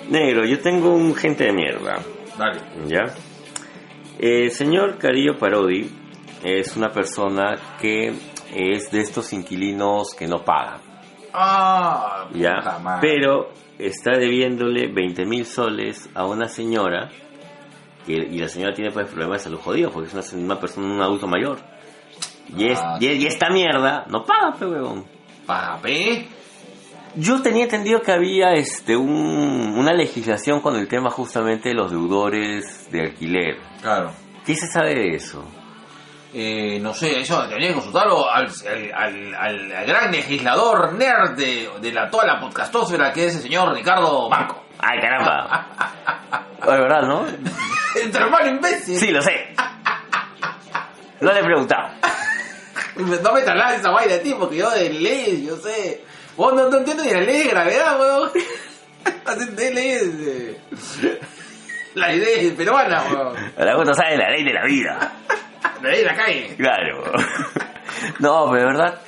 Negro, yo tengo un gente de mierda. dale. ¿Ya? El señor Carillo Parodi es una persona que es de estos inquilinos que no pagan. Ah, ¿Ya? puta madre. Pero está debiéndole 20 mil soles a una señora que- y la señora tiene pues problemas de salud jodidos porque es una, una persona, un adulto mayor. Y, es, Ah, y, y esta mierda no paga, pe huevón. Pape. Yo tenía entendido que había este un- una legislación con el tema justamente de los deudores de alquiler. Claro. ¿Qué se sabe de eso? Eh, no sé, eso tendría que consultarlo al, al, al- al gran legislador nerd de, de la, toda la podcastósfera que es el señor Ricardo Marco. ¡Ay, caramba! Es verdad, ¿no? tu hermano imbécil. Sí, lo sé. No le he preguntado. No me traslades esa vaina a ti porque yo de leyes, yo sé. Vos no, no entiendo ni la ley de gravedad, weón. De leyes. de- La es peruana, weón. La gota sabe la ley de la vida. La ley de la calle. Claro. No, pero de verdad,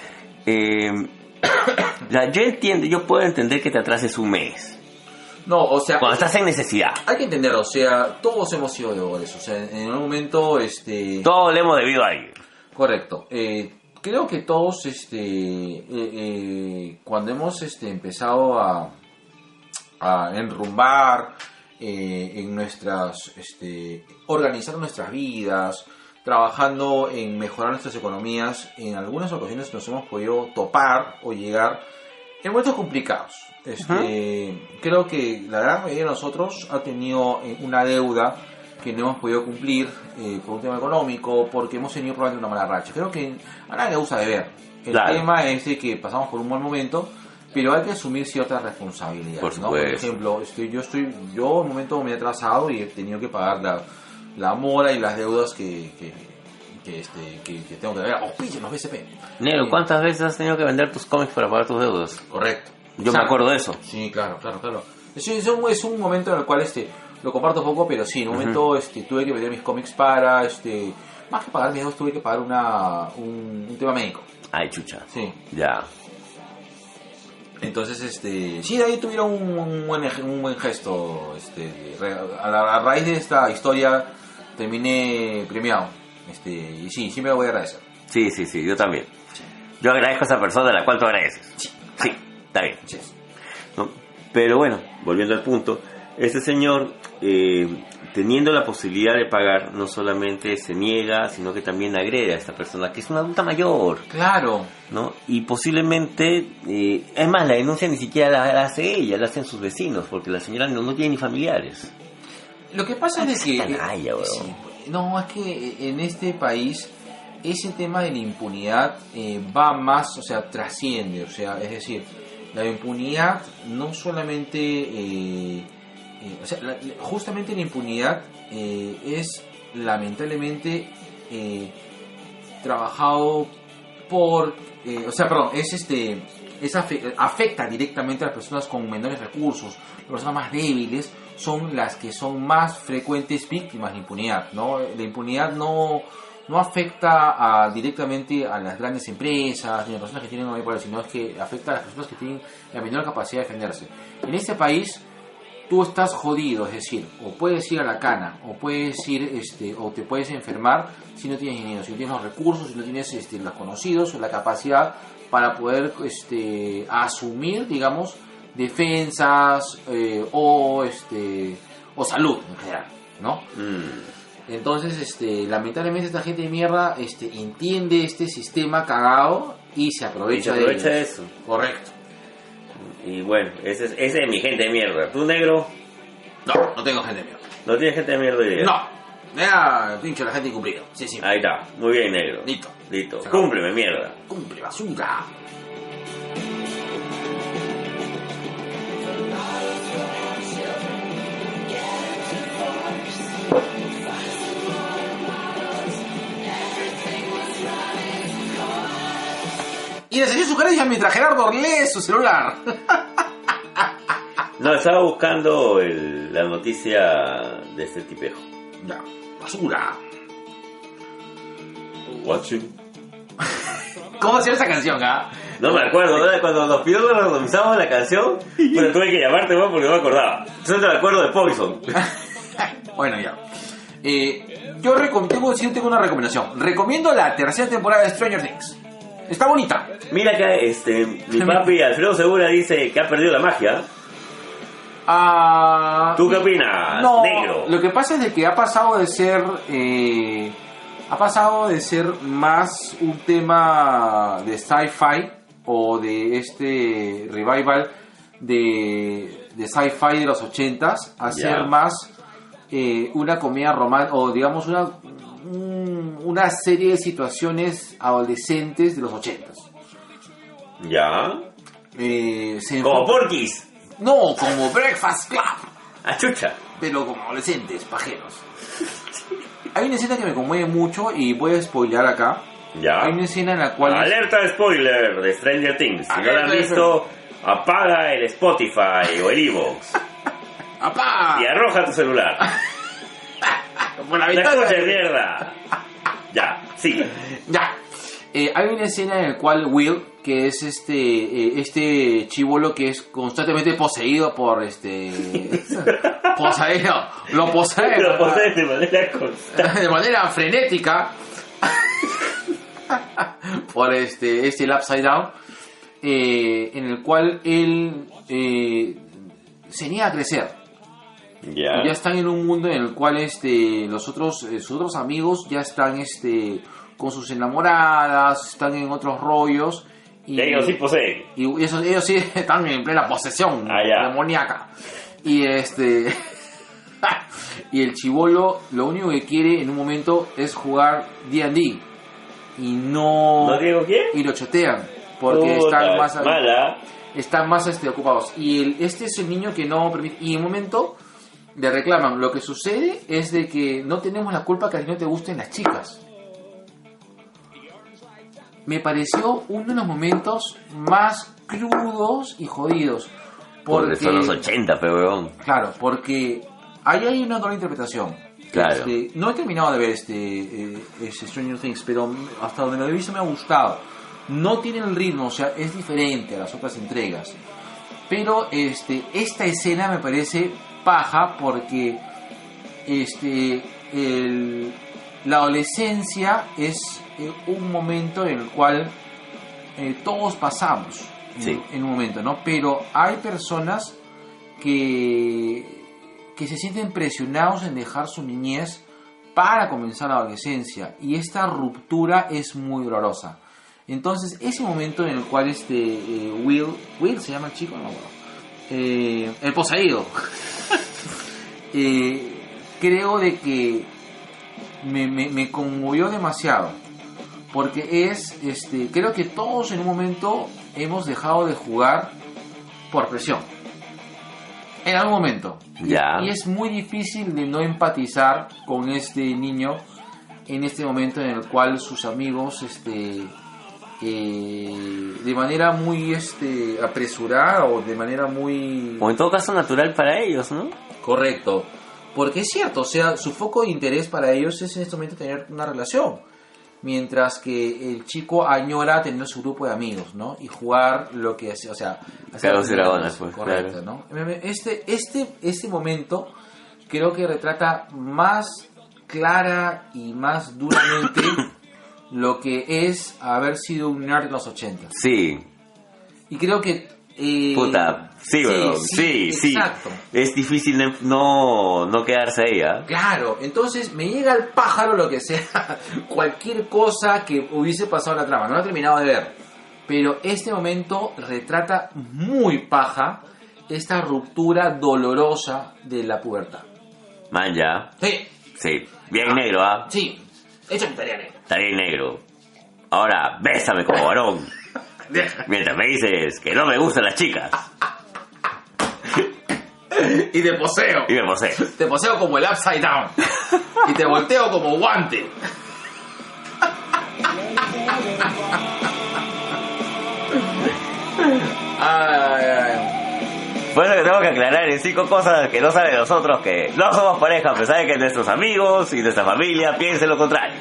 eh, la- yo entiendo, yo puedo entender que te atrases un mes. No, o sea, Cuando estás en necesidad. hay que entenderlo, o sea, todos hemos sido deudores, o sea, en un momento, este... Todo le hemos debido a alguien. Correcto. Eh, creo que todos, este, eh, eh, cuando hemos este, empezado a, a enrumbar eh, en nuestras, este, organizar nuestras vidas, trabajando en mejorar nuestras economías, en algunas ocasiones nos hemos podido topar o llegar en momentos complicados. Este, Creo que la gran mayoría de nosotros ha tenido eh, una deuda que no hemos podido cumplir eh, por un tema económico, porque hemos tenido probablemente una mala racha. Creo que a nadie le gusta deber. El Claro. tema es de que pasamos por un mal momento, pero hay que asumir ciertas responsabilidades. Por ¿no? Por ejemplo, estoy, yo estoy, yo en un momento me he atrasado y he tenido que pagar la, la mora y las deudas que, que, que, este, que, que tengo que deber. Auspicien los BCP. Negro, Sí. ¿cuántas veces has tenido que vender tus cómics para pagar tus deudas? Correcto. Yo me Exacto. acuerdo de eso. Sí, claro, claro, claro. Es, es un, es un momento en el cual este, lo comparto poco, pero sí, en un momento este, tuve que vender mis cómics para, este, más que pagar mis tuve que pagar una, un, un tema médico. Ay, chucha. Sí. Ya. Entonces, este, sí, de ahí tuvieron un, un buen, un buen gesto. Este, a, la- a raíz de esta historia terminé premiado. Este, y sí, siempre lo voy a agradecer. Sí, sí, sí, yo también. Yo agradezco a esa persona a la cual tú agradeces. Sí. Sí, está bien. Sí. ¿no? Pero bueno, volviendo al punto, este señor, eh, teniendo la posibilidad de pagar, no solamente se niega, sino que también agrede a esta persona, que es una adulta mayor, Claro. ¿no? Y posiblemente, eh, es más, la denuncia ni siquiera la, la hace ella, la hacen sus vecinos, porque la señora no, no tiene ni familiares. Lo que pasa es que... canalla, weón. sí, no, es que en este país ese tema de la impunidad eh, va más, o sea, trasciende, o sea, es decir, la impunidad no solamente, eh, eh, o sea, la- justamente la impunidad eh, es lamentablemente eh, trabajado por, eh, o sea, perdón, es este, es afe- afecta directamente a las personas con menores recursos, las personas más débiles son las que son más frecuentes víctimas de impunidad, ¿no? La impunidad no, no afecta a- directamente a las grandes empresas ni a las personas que tienen poder, sino es que afecta a las personas que tienen la menor capacidad de defenderse. En este país tú estás jodido, es decir, o puedes ir a la cana, o puedes ir, este, o te puedes enfermar si no tienes dinero, si no tienes los recursos, si no tienes este, los conocidos o la capacidad para poder este, asumir, digamos, defensas eh, o este o salud en general, ¿no? Mm, Entonces, este, lamentablemente esta gente de mierda este, entiende este sistema cagado y se y se aprovecha, aprovecha de eso. Correcto. Y bueno, ese es, ese es mi gente de mierda. Tú, negro, No, no tengo gente de mierda. no tienes gente de mierda hoy día. No. Ya, pincho la gente incumplido. Sí, sí. Ahí está, muy bien, negro. Listo. Listo. Cúmpleme, mierda. Cumple basura. Y le enseñó sugerencias mientras Gerardo lee su celular. No, estaba buscando el- la noticia de este tipejo. Ya, basura. Watching. ¿Cómo se llama esa canción, ah? No me acuerdo, ¿verdad? Cuando nos pidió que realizamos la canción, bueno, tuve que llamarte, weón, porque no me acordaba. Solo me acuerdo de Poison. Bueno, ya. Eh, yo recom- tengo, sí tengo una recomendación. Recomiendo la tercera temporada de Stranger Things. Está bonita. Mira que este, mi papi Alfredo Segura dice que ha perdido la magia. Ah, ¿Tú qué opinas, No, negro? lo que pasa es de que ha pasado de ser... eh, ha pasado de ser más un tema de sci-fi o de este revival de, de sci-fi de los ochentas a Ya. ser más eh, una comedia romántica o digamos una, un- una serie de situaciones adolescentes de los ochentas. Ya. Eh, se Como Porky's. No, como Breakfast Club. A chucha. pero como adolescentes, pajeros. Hay una escena que me conmueve mucho y voy a spoilear acá. Ya. Hay una escena en la cual... Alerta spoiler de Stranger Things. Si no la han visto, apaga el Spotify o el Evox ¡Apá! y arroja tu celular. Por la ¡La ventana. escucha de mierda! Ya, sí. Ya. Eh, hay una escena en la cual Will, que es este eh, este chivolo que es constantemente poseído por este poseído, lo posee, Lo posee de manera constante. de manera frenética por este este el Upside Down, eh, en el cual él eh, se niega a crecer. Ya. ya están en un mundo en el cual este los otros eh, sus otros amigos ya están este con sus enamoradas están en otros rollos y, Ellos sí poseen. y esos- ellos sí están en plena posesión Ah, demoníaca y este y el chivolo lo único que quiere en un momento es jugar D&D y no, ¿No digo quién? y lo chotean porque Puta, están más Mala. están más este, ocupados. Y el- este es el niño que no permite. Y en un momento le reclaman. Lo que sucede es de que no tenemos la culpa que a ti no te gusten las chicas. Me pareció uno de los momentos más crudos y jodidos. Porque son los 80, pero weón. Claro, porque ahí hay una doble interpretación. Claro. Este, no he terminado de ver este, este Stranger Things, pero hasta donde lo he visto me ha gustado. No tiene el ritmo, o sea, es diferente a las otras entregas. Pero este, esta escena me parece paja porque este, el- la adolescencia es eh, un momento en el cual eh, todos pasamos en- Sí. en un momento, ¿no? Pero hay personas que, que se sienten presionados en dejar su niñez para comenzar la adolescencia y esta ruptura es muy dolorosa. Entonces, ese momento en el cual este eh, Will, Will se llama el chico, no el poseído. Eh, creo de que me, me, me conmovió demasiado. Porque es, este, creo que todos en un momento hemos dejado de jugar por presión. En algún momento. Ya. Y es muy difícil de no empatizar con este niño en este momento en el cual sus amigos, este, eh, de manera muy este, apresurada o de manera muy... O en todo caso natural para ellos, ¿no? Correcto. Porque es cierto, o sea, su foco de interés para ellos es en este momento tener una relación. Mientras que el chico añora tener su grupo de amigos, ¿no? Y jugar lo que hace, o sea... hacer que dragones, pues, Correcto, claro. ¿no? Este, este, este momento creo que retrata más clara y más duramente lo que es haber sido un nerd en los 80. Sí. Y creo que... eh, Puta. Sí, weón. Sí, sí. Exacto. Es difícil no, no quedarse ahí, ¿ah? Claro, entonces me llega el pájaro lo que sea, cualquier cosa que hubiese pasado en la trama, no lo he terminado de ver, pero este momento retrata muy paja esta ruptura dolorosa de la pubertad. Man, ya. Sí, Sí. Bien negro, ¿ah? sí, hecho mi tarea bien negro. Ahora, bésame como varón. Mientras me dices que no me gustan las chicas. Y te poseo, Y me posee. te poseo como el upside down, y te volteo como guante. Ay, ay. Por eso que tengo que aclarar en cinco cosas que no saben nosotros que no somos pareja, a pesar de que nuestros amigos y nuestra familia piensen lo contrario.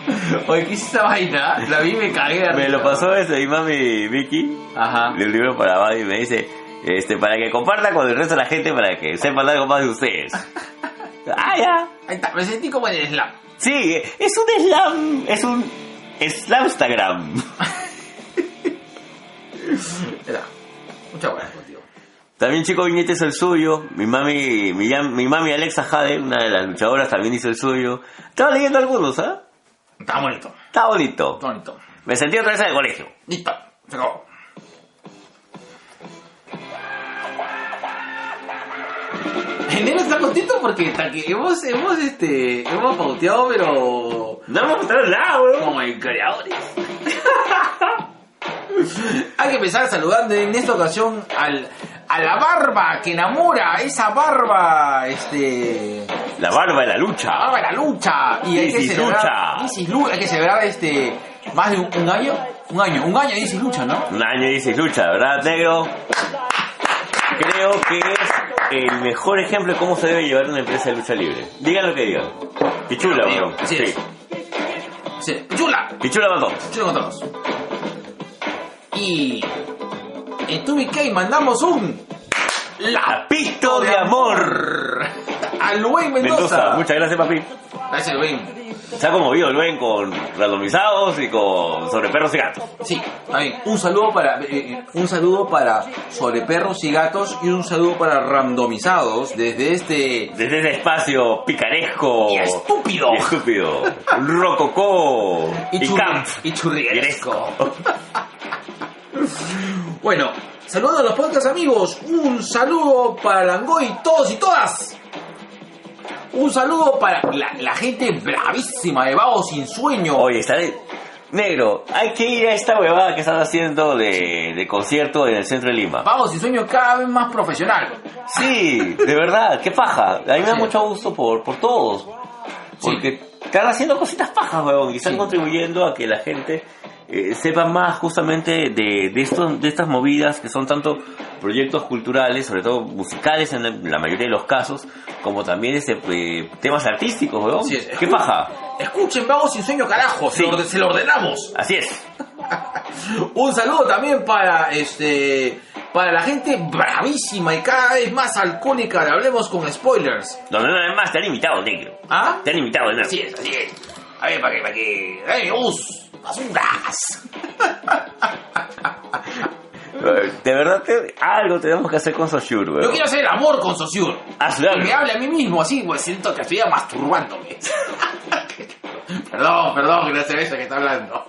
Oye, ¿qué es esa vaina? La vi y me cagué. de Me lo pasó este, mi mami Vicky, Ajá. del libro para Badi, y me dice, este, para que comparta con el resto de la gente, para que sepan algo más de ustedes. ah, ya. Ahí está, me sentí como en el slam. Sí, es un slam, es un slamstagram. Muchas gracias. También Chico Viñete es el suyo. Mi mami, mi, mami Alexa Jade, una de las luchadoras, también hizo el suyo. Estaba leyendo algunos, ¿ah? Está bonito. Está bonito. Está bonito. Me sentí otra vez en el colegio. Listo. Se acabó. Enero está contento porque hasta que hemos, hemos, este, hemos pauteado, pero No me gustaron nada, weón. como en creadores. Hay que empezar saludando en esta ocasión al, a la barba que enamora, esa barba, este, La barba de la lucha. la barba de la lucha. Y hay que celebrar, lucha. Hay que celebrar este, más de un, un año, un año, un año is lucha, ¿no? Un año dices lucha, ¿verdad, negro? Creo que es el mejor ejemplo de cómo se debe llevar una empresa de lucha libre. Digan lo que digan. Pichula. Así Sí. Sí, Pichula. Pichula mató. Pichula con todos. Y en mandamos un Lapito de amor. a Luen Mendoza. Mendoza, muchas gracias, papi. Gracias, Luen. Se ha conmovido Luen con randomizados y con sobre perros y gatos. Sí, un saludo para eh, eh, un saludo para sobre perros y gatos y un saludo para randomizados desde este Desde ese espacio picaresco y estúpido y estúpido, rococó y, y, churri- camp. y churrigueresco. Bueno, saludos a los podcast amigos, un saludo para Langoy, todos y todas. Un saludo para la, la gente bravísima de Vago Sin Sueño. Oye, está de... Negro, hay que ir a esta huevada que están haciendo de, de concierto en el centro de Lima. Vago Sin Sueño cada vez más profesional. Sí, de verdad, qué paja. A mí me da Sí. mucho gusto por, por todos. Porque están haciendo cositas pajas, huevón, y están Sí. contribuyendo a que la gente eh, sepa más justamente de, de, estos, de estas movidas que son tanto proyectos culturales, sobre todo musicales en la, la mayoría de los casos, como también este, eh, temas artísticos, huevón. Así es. ¿Qué paja? Escuchen Vago Sin Sueño, carajo, se, Sí. lo, orde- se lo ordenamos. Así es. Un saludo también para este para la gente bravísima y cada vez más alcohólica Hablemos con Spoilers. Donde una vez más te han invitado, negro. ¿Ah? Te han invitado, negro. Así es, así es. A ver, para que, para que. ¡Eh, us! ¡Basuras! De verdad, te- algo tenemos que hacer con Soshur, Yo huevón. quiero hacer el amor con Sosur. Hazlo. Que me hable a mí mismo así, pues siento que estoy masturbándome. perdón, perdón, que no se que está hablando.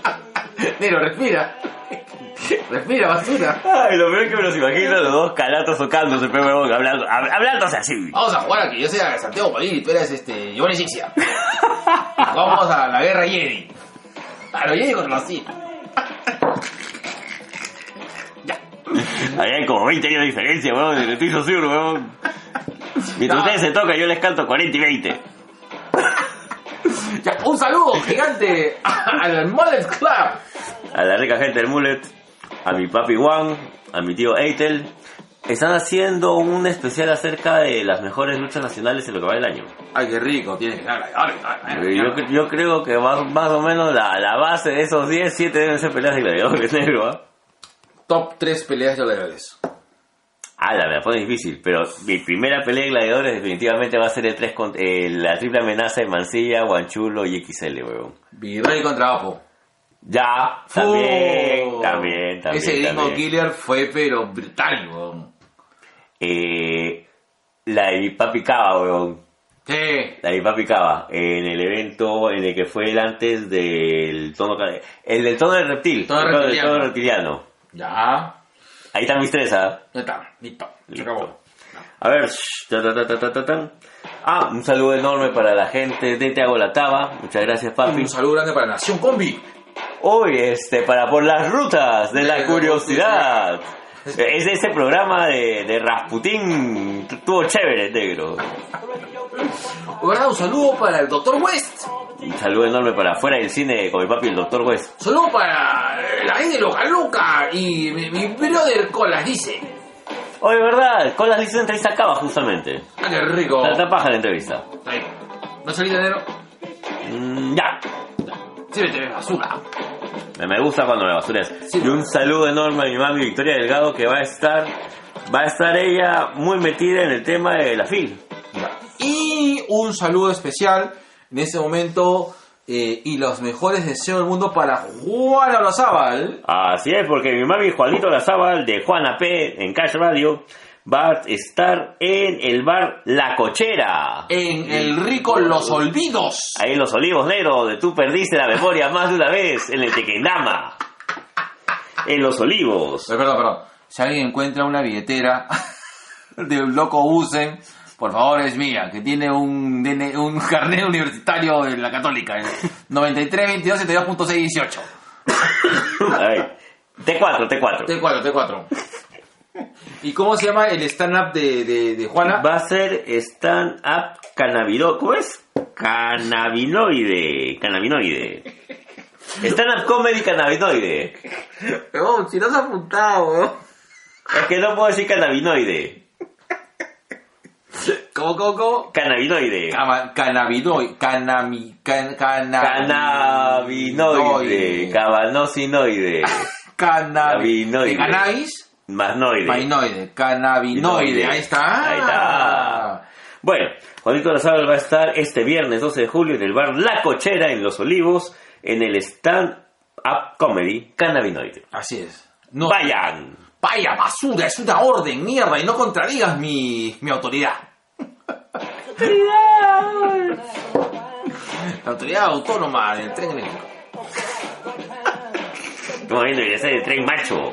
Nero, respira. Respira, basura. Ay, lo peor es que me los imagino los dos calatos tocándose, pero hablando, hab- hablándose así. Vamos a jugar a que yo sea Santiago Padilla y tú eres este, Giovanni Sixia. Vamos a la guerra Jedi. A los Jedi contra los Sith. Ahí hay como 20 años de diferencia, weón, entre tú y Soshur, weón. Mientras No. ustedes se tocan, yo les canto 40 y 20. Ya, un saludo gigante al Mullet Club. A la rica gente del Mullet, a mi papi Juan, a mi tío Eitel. Están haciendo un especial acerca de las mejores luchas nacionales en lo que va del año. Ay, qué rico, tienes que. Eh, Yo, cre- yo creo que más, más o menos la, la base de esos 10, 7 deben ser peleas de gladiadores negro, ¿ah? Top 3 peleas de gladiadores. Ah, la me la pone difícil, pero mi primera pelea de gladiadores definitivamente va a ser el 3 con, eh, la triple amenaza de Mancilla, Guanchulo y XL, weón. Virrey contra Apo. Ya, también, también, también. Ese también. killer fue pero brutal, weón. Eh, la de mi papi Cava, weón. Sí. La de mi papi Cava, en el evento en el que fue el antes del tono, el del tono del reptil, Tono el reptiliano. tono reptiliano. Ya. Ahí están mis tres, ¿ah? Ya está. Listo. Se acabó. A ver. Ah, un saludo enorme para la gente de Te Hago la Taba. Muchas gracias, papi. Un saludo grande para Nación Combi. Hoy, este, para por las rutas de De la la curiosidad. Es ese programa de, de Rasputín. Estuvo chévere, negro. Un saludo para el Dr. West. Un saludo enorme para afuera del cine con mi papi, el doctor West. Un saludo para la gente de Loca Loca y mi, mi brother Colas dice. Oye, ¿verdad? Con las listas entrevista acaba justamente. Ah, qué rico. Está paja la entrevista. Ahí. ¿No salí de enero? Mm, ya. Sí, me tenés basura. Me me gusta cuando me basureas. Sí. Y un saludo enorme a mi mami Victoria Delgado que va a estar, va a estar ella muy metida en el tema de la FIL. Y un saludo especial en este momento eh, y los mejores deseos del mundo para Juan Olazábal. Así es, porque mi mami Juanito Lazábal de Juana P en Cash Radio va a estar en el bar La Cochera. En el rico Los Olvidos. Ahí en los olivos negros, donde tú perdiste la memoria más de una vez, en el Tequendama. En los olivos. Eh, Perdón, perdón. Si alguien encuentra una billetera de un loco Usen, por favor es mía, que tiene un, un carnet universitario de la católica. el 93 22 72.6 18. Ay. T4, T4. T4, T4. ¿Y cómo se llama el stand-up de, de, de Juana? Va a ser stand-up cannabinoide. ¿Cómo es? Cannabinoide. Cannabinoide. Stand-up comedy cannabinoide. Oh, si no has apuntado, Es que no puedo decir cannabinoide. ¿Cómo, cómo, cómo? Cannabinoide. Cama- Cannabinoide. Canami, can, cana- Cannabinoide. Cabanosinoide. Cannabinoide. Cannabinoide. Cannabis. Masnoide. Cannabinoide. Cannabinoide. Ahí está. Ahí está. Bueno, Juanito Lazar va a estar este viernes 12 de julio en el bar La Cochera en Los Olivos, en el stand Up Comedy Cannabinoide. Así es. No, Vayan. Vaya basura, es una orden, mierda, y no contradigas mi, mi autoridad. La autoridad autónoma del tren eléctrico. Estamos viendo el tren macho.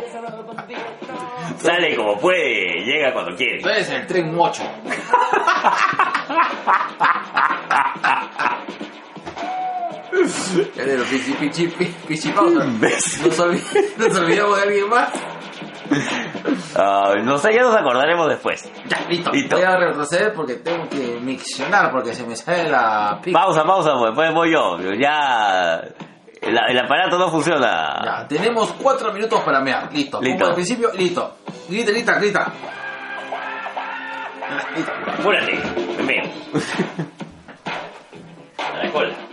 Sale como puede, llega cuando quiere. Tú eres el tren mocho. Eres el pichi pichi pi- pichipauta. Nos, olvi- nos olvidamos de alguien más. Ah, no sé, ya nos acordaremos después. Ya, listo. Listo. Voy a retroceder porque tengo que miccionar porque se me sale la pica. Pausa, pausa, pues, después voy yo. Ya el, el aparato no funciona. Ya, tenemos cuatro minutos para mear. Listo. Listo. Como al principio, listo. Grita, grita, grita. Apúrate, me veo. A la cola.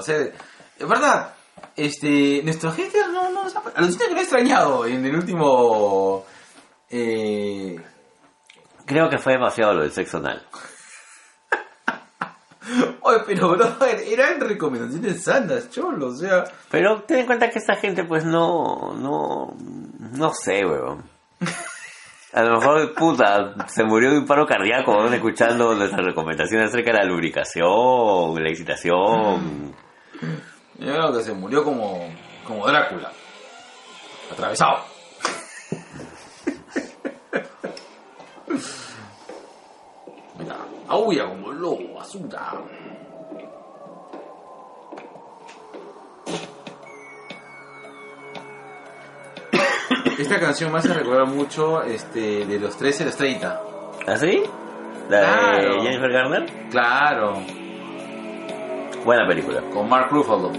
Por ser... Es verdad, este, nuestro gente no, no nos ha... Alucina que lo he extrañado en el último... Eh, Creo que fue demasiado lo del sexo anal. Oye, pero bro, eran recomendaciones sanas, cholo, o sea... Pero ten en cuenta que esta gente pues no, no, no sé, weón. A lo mejor, puta, se murió de un paro cardíaco weón, escuchando nuestras recomendaciones acerca de la lubricación, la excitación. Yo creo que se murió como, como Drácula. Atravesado. Mira, aúlla como lobo, basura. Esta canción me hace recordar mucho este, de los 13 y los 30. ¿Así? ¿La Claro. de Jennifer Garner? Claro, Buena película. con Mark Ruffalo.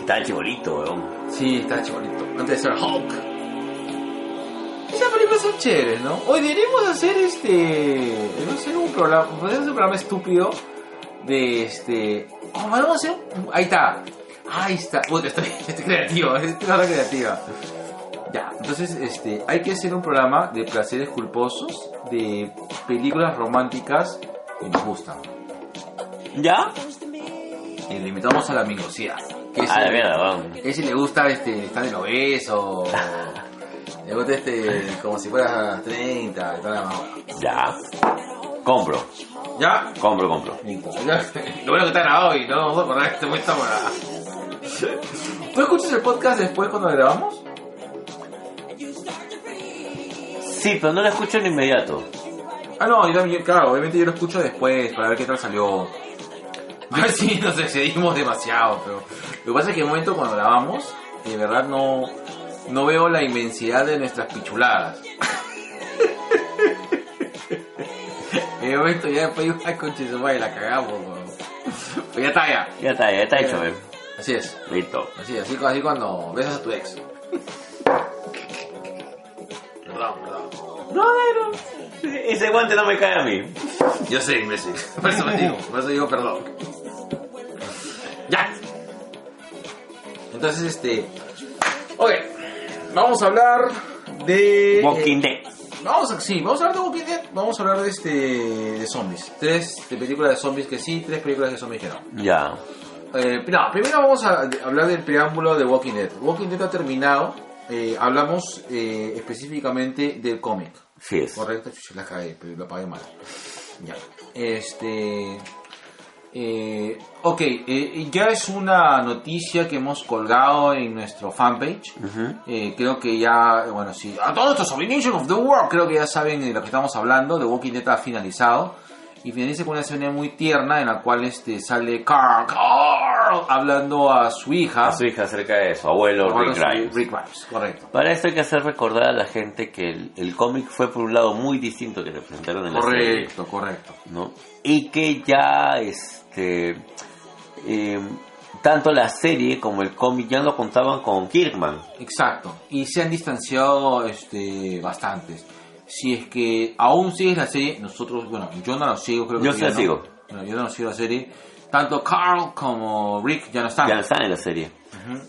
Estaba chibolito, weón. Sí, está chibolito. Antes de ser Hulk. Esas películas son chéveres, ¿no? Hoy deberíamos hacer este. Deberíamos hacer un programa. Podríamos hacer un programa estúpido de este. Oh, vamos a hacer Ahí está. Ahí está. Puta, estoy, estoy creativo, estoy ahora creativa. Ya, entonces este, hay que hacer un programa de placeres culposos, de películas románticas que nos gustan. ¿Ya? Y le invitamos a la amigosía. Que A la mierda, vamos. ese le gusta este, estar en obeso. le gusta este, como si fuera 30 y toda la mamá. Ya. Compro, ¿Ya? compro, compro. Lo bueno que está grabado y no vamos a que este muy para. ¿Tú escuchas el podcast después cuando grabamos? Sí, pero no lo escucho en inmediato. Ah, no, yo también, claro, obviamente yo lo escucho después para ver qué tal salió. A ver si nos excedimos demasiado, pero lo que pasa es que en el momento cuando grabamos, de verdad no, no veo la inmensidad de nuestras pichuladas. en el momento ya después yo, ay, conche su madre, la cagamos. Pues ya está, ya. Ya está, ya está hecho, eh. Así es. Listo. Así, así, así cuando besas a tu ex. Perdón, perdón. No, negro. Ese guante no me cae a mí. Yo sé, imbécil. Por eso me digo, por eso digo perdón. Ya. Entonces, este. Ok. Vamos a hablar de. Walking Dead. Vamos a, sí, vamos a hablar de Walking Dead. Vamos a hablar de este. de zombies. Tres de películas de zombies que sí, tres películas de zombies que no. Ya. Eh, no, primero vamos a hablar del preámbulo de Walking Dead. Walking Dead ha terminado. eh, hablamos eh, específicamente del cómic. Sí es. Correcto, la cagué, pero la pagué mal. Ya. Este. Eh, ok, eh, ya es una noticia que hemos colgado en nuestro fanpage. Ujú. Eh, creo que ya, bueno, sí, a todos estos Abomination of the World, creo que ya saben de lo que estamos hablando. The Walking Dead ha finalizado. Y finaliza con una escena muy tierna en la cual este, sale Carl, Carl hablando a su hija. A su hija acerca de su abuelo Rick Grimes. Rick Grimes, correcto. Para esto hay que hacer recordar a la gente que el, el cómic fue por un lado muy distinto que representaron en la serie. Correcto, correcto. ¿no? Y que ya este eh, tanto la serie como el cómic ya no contaban con Kirkman. Exacto. Y se han distanciado este, bastantes. Si es que aún sigues la serie, nosotros, bueno, yo no la sigo, creo que Yo sí la no. sigo. Bueno, yo no la sigo la serie. Tanto Carl como Rick ya no están. Ya no están en la serie.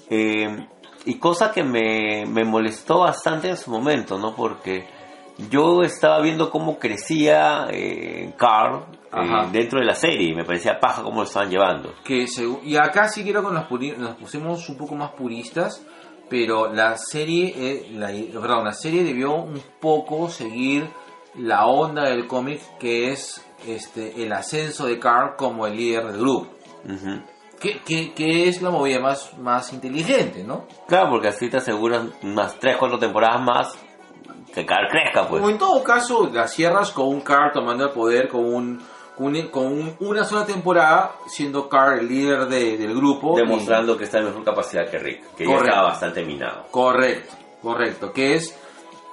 Eh, y cosa que me, me molestó bastante en su momento, ¿no? Porque yo estaba viendo cómo crecía eh, Carl eh, dentro de la serie me parecía paja cómo lo estaban llevando. que segu- y acá sí quiero que nos, puri- nos pusimos un poco más puristas pero la serie eh, la, perdón, la serie debió un poco seguir la onda del cómic que es este el ascenso de Carl como el líder del grupo Ujú. que, que, que es la movida más, más inteligente ¿no? Claro, porque así te aseguras unas 3, 4 temporadas más que Carl crezca, pues. o en todo caso la cierras con un Carl tomando el poder con un con, un- con un- una sola temporada siendo Carl el líder de- del grupo y- Demostrando que está en mejor capacidad que Rick, que ya Correcto. estaba bastante minado. Correcto, correcto. Que es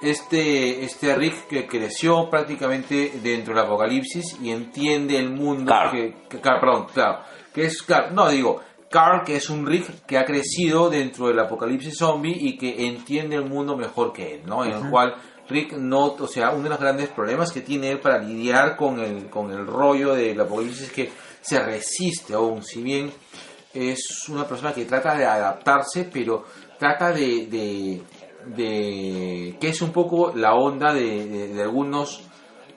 este, este Rick que creció prácticamente dentro del apocalipsis y entiende el mundo Carl. que, que- Carl, perdón, claro, que es Carl, no digo, Carl que es un Rick que ha crecido dentro del apocalipsis zombie y que entiende el mundo mejor que él, ¿no? En el cual Rick no, o sea, uno de los grandes problemas que tiene él para lidiar con el, con el rollo del apocalipsis es que se resiste aún, si bien es una persona que trata de adaptarse, pero trata de, de, de- que es un poco la onda de, de- de algunos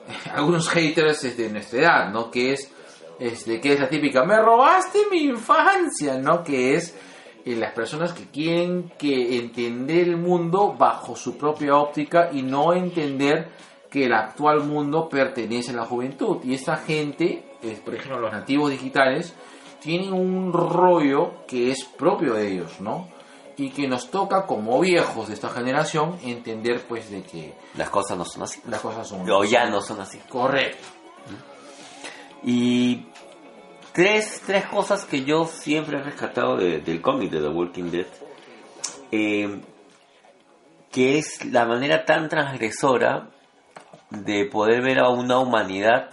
algunos haters este, de nuestra edad, ¿no? Que es este, que es la típica, me robaste mi infancia, ¿no? Que es eh, las personas que quieren que entender el mundo bajo su propia óptica y no entender que el actual mundo pertenece a la juventud. Y esta gente, eh, por ejemplo, los nativos digitales, tienen un rollo que es propio de ellos, ¿no? Y que nos toca como viejos de esta generación entender pues de que Las cosas no son así. las cosas son... O ya no son así. Correcto. Y tres, tres cosas que yo siempre he rescatado de- del cómic de The Walking Dead. eh, que es la manera tan transgresora de poder ver a una humanidad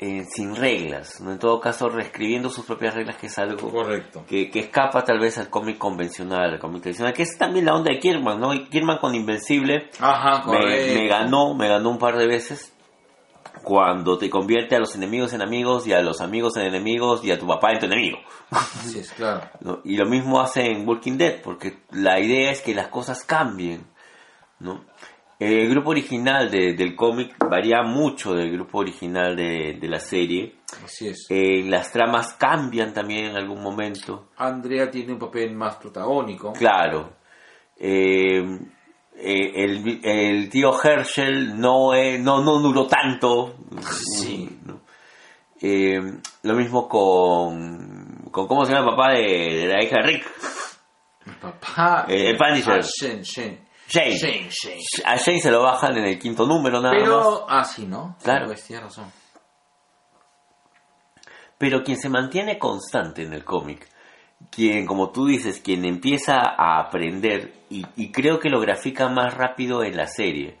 eh, sin reglas. ¿no? En todo caso, reescribiendo sus propias reglas, que es algo Correcto. que, que escapa tal vez al cómic convencional, al cómic tradicional, que es también la onda de Kierman, ¿no? Y Kierman con Invencible Ajá, me, correcto. me ganó, me ganó un par de veces. Cuando te convierte a los enemigos en amigos y a los amigos en enemigos y a tu papá en tu enemigo. Así es, claro. ¿no? Y lo mismo hace en Walking Dead, porque la idea es que las cosas cambien. ¿no? El grupo original de- del cómic varía mucho del grupo original de, de la serie. Así es. Eh, las tramas cambian también en algún momento. Andrea tiene un papel más protagónico. Claro. Eh, eh, el, el tío Herschel no, eh, no, no duró tanto. Sí. ¿no? Eh, lo mismo con, con. ¿Cómo se llama el papá de, de la hija de Rick? El papá. Eh, el Punisher. Ah, Shane, Shane. Shane. A Shane se lo bajan en el quinto número nada más. Pero, ah, sí, ¿no? Claro. Pues tienes razón. Pero quien se mantiene constante en el cómic, quien, como tú dices, quien empieza a aprender, y, y creo que lo grafica más rápido en la serie,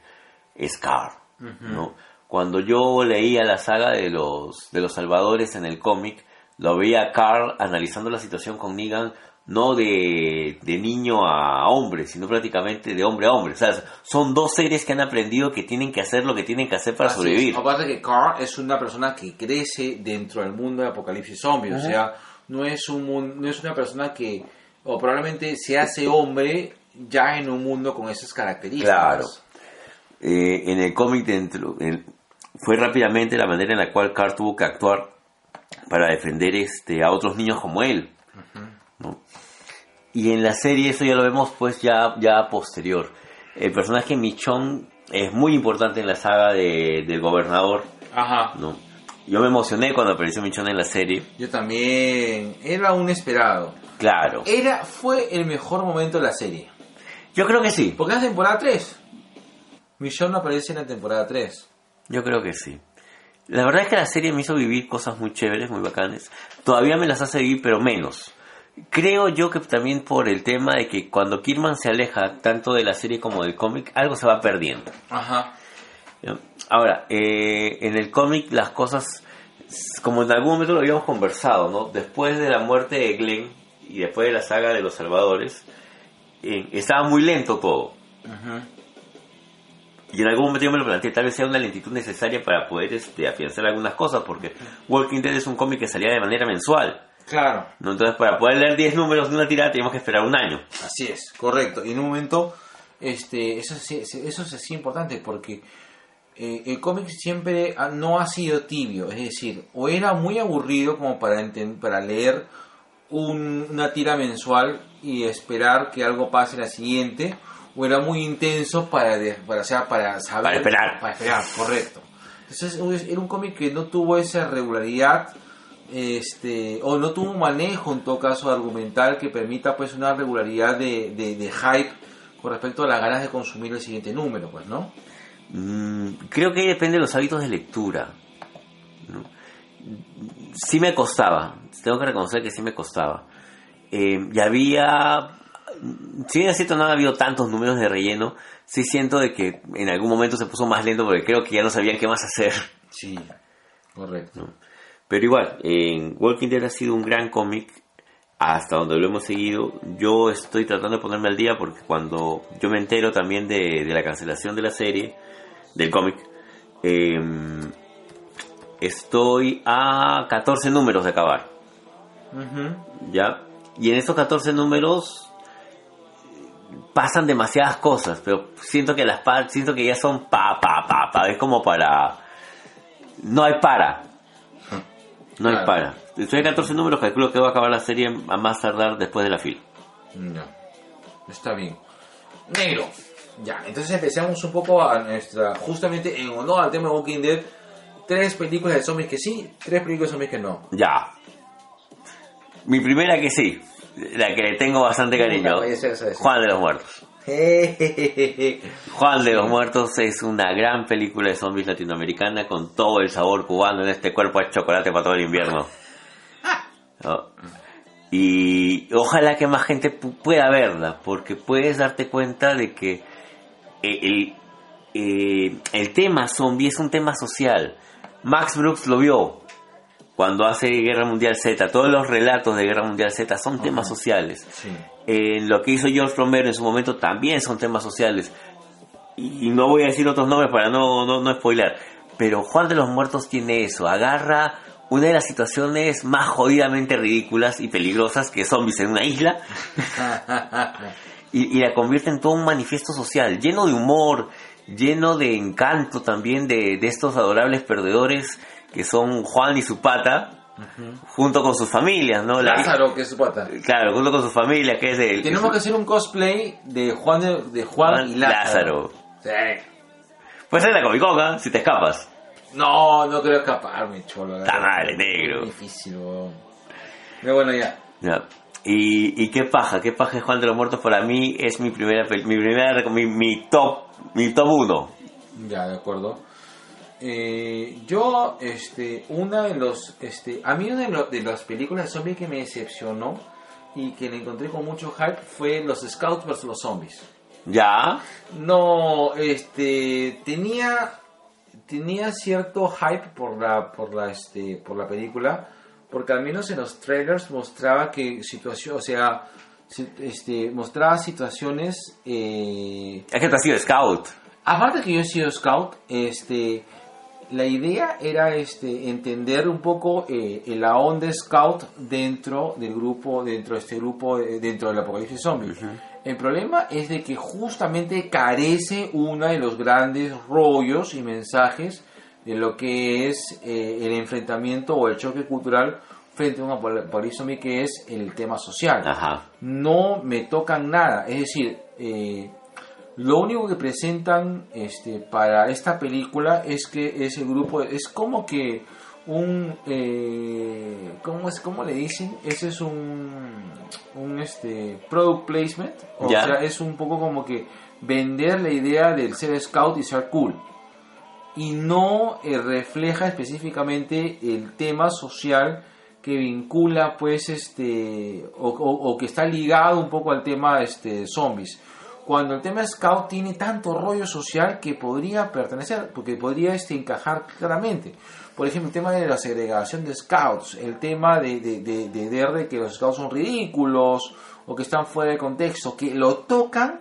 es Carl. ¿no? Cuando yo leía la saga de los, de los Salvadores en el cómic, lo veía a Carl analizando la situación con Negan, no de, de niño a hombre, sino prácticamente de hombre a hombre. O sea, son dos seres que han aprendido que tienen que hacer lo que tienen que hacer para Así sobrevivir. es. Aparte que Carl es una persona que crece dentro del mundo de Apocalipsis Zombie. O sea, no es, un, no es una persona que, o probablemente se hace hombre ya en un mundo con esas características. Claro. Eh, en el cómic dentro en- fue rápidamente la manera en la cual Carl tuvo que actuar para defender este a otros niños como él ¿no? y en la serie eso ya lo vemos pues ya ya posterior el personaje Michon es muy importante en la saga de- del gobernador Ajá. ¿no? Yo me emocioné cuando apareció Michon en la serie Yo también. Era un esperado. claro Era, fue el mejor momento de la serie. yo creo que sí Porque es la temporada 3. Michonne aparece en la temporada 3. Yo creo que sí. La verdad es que la serie me hizo vivir cosas muy chéveres, muy bacanes. Todavía me las hace vivir, pero menos. Creo yo que también por el tema de que cuando Kirman se aleja tanto de la serie como del cómic, algo se va perdiendo. Ajá. ¿Ya? Ahora, eh, en el cómic las cosas, como en algún momento lo habíamos conversado, ¿no? Después de la muerte de Glenn y después de la saga de los Salvadores, eh, estaba muy lento todo. Y en algún momento yo me lo planteé, tal vez sea una lentitud necesaria para poder este, afianzar algunas cosas, porque Walking Dead es un cómic que salía de manera mensual. Claro. ¿no? Entonces, para poder leer 10 números de una tirada, teníamos que esperar un año. Así es, correcto. Y en un momento, este, eso, es- eso es así importante porque eh, el cómic siempre ha- no ha sido tibio. Es decir, o era muy aburrido como para, enten- para leer un- una tira mensual y esperar que algo pase en la siguiente, o era muy intenso para, de- para, o sea, para saber. Para esperar. Para esperar, correcto. Entonces era un cómic que no tuvo esa regularidad este o no tuvo un manejo en todo caso argumental que permita pues una regularidad de, de, de hype con respecto a las ganas de consumir el siguiente número pues no Mm, creo que ahí depende de los hábitos de lectura. ¿no? Sí me costaba, tengo que reconocer que sí me costaba. Eh, y había, si bien es cierto no ha habido tantos números de relleno, sí siento de que en algún momento se puso más lento porque creo que ya no sabían qué más hacer. sí correcto ¿no? Pero igual, Walking Dead ha sido un gran cómic hasta donde lo hemos seguido. Yo estoy tratando de ponerme al día porque cuando yo me entero también de, de la cancelación de la serie, del cómic, eh, estoy a 14 números de acabar. ¿Ya? Y en esos 14 números pasan demasiadas cosas, pero siento que las siento que ya son pa pa pa pa, es como para no hay para. No hay Claro. para. Estoy en 14 números, calculo que va a acabar la serie a más tardar después de la fila. Ya. Está bien. Negro. Ya, entonces empecemos un poco a nuestra. Justamente en honor al tema de Walking Dead. Tres películas de zombies que sí, tres películas de zombies que no. Ya. Mi primera que sí, la que le tengo bastante cariño. Juan de los Muertos. Juan de los Muertos es una gran película de zombies latinoamericana con todo el sabor cubano en este cuerpo de chocolate para todo el invierno. ¿No? Y ojalá que más gente pu- pueda verla, porque puedes darte cuenta de que eh, el, eh, el tema zombie es un tema social. Max Brooks lo vio cuando hace Guerra Mundial Z. Todos los relatos de Guerra Mundial Z son temas sociales. Sí. Eh, lo que hizo George Romero en su momento también son temas sociales. Y, y no voy a decir otros nombres para no, no, no spoiler. pero Juan de los Muertos tiene eso, agarra una de las situaciones más jodidamente ridículas y peligrosas que zombies en una isla y, y la convierte en todo un manifiesto social, lleno de humor, lleno de encanto también de, de estos adorables perdedores que son Juan y su pata, junto con sus familias, ¿no? La- Lázaro, que es su pata. Claro, junto con su familia, que es el... Tenemos que hacer un cosplay de Juan, de, de Juan, Juan y Lázaro. Lázaro. Sí. Puede ser la Comic Con, ¿ah? si te escapas. No, no quiero escaparme, cholo. Está madre, negro. Difícil, weón. Pero bueno, ya. Ya. Y, y qué paja, qué paja es Juan de los Muertos para mí es mi primera, mi primera, mi, mi top, mi top uno. Ya, de acuerdo. Eh, yo, este, una de los, este, a mí una de, lo- de las películas de zombies que me decepcionó y que le encontré con mucho hype fue Los Scouts vs los Zombies. Ya, No, este, tenía, tenía cierto hype por la, por la, este, por la película, porque al menos en los trailers mostraba que situación, o sea, este, mostraba situaciones, eh, es que tú has sido scout. Aparte que yo he sido scout, este, la idea era este, entender un poco eh, la onda scout dentro del grupo, dentro de este grupo, eh, dentro del apocalipsis zombie. El problema es de que justamente carece uno de los grandes rollos y mensajes de lo que es eh, el enfrentamiento o el choque cultural frente a un apocalipsis zombie que es el tema social Ajá. no me tocan nada. Es decir, eh, lo único que presentan este, para esta película es que ese grupo es como que un eh, ¿cómo es cómo le dicen? Ese es un un este product placement, o sea, es un poco como que vender la idea del ser scout y ser cool. Y no eh, refleja específicamente el tema social que vincula pues este o, o- o que está ligado un poco al tema este zombies. Cuando el tema scout tiene tanto rollo social que podría pertenecer porque podría este encajar claramente por ejemplo el tema de la segregación de scouts el tema de, de, de, de que los scouts son ridículos o que están fuera de contexto que lo tocan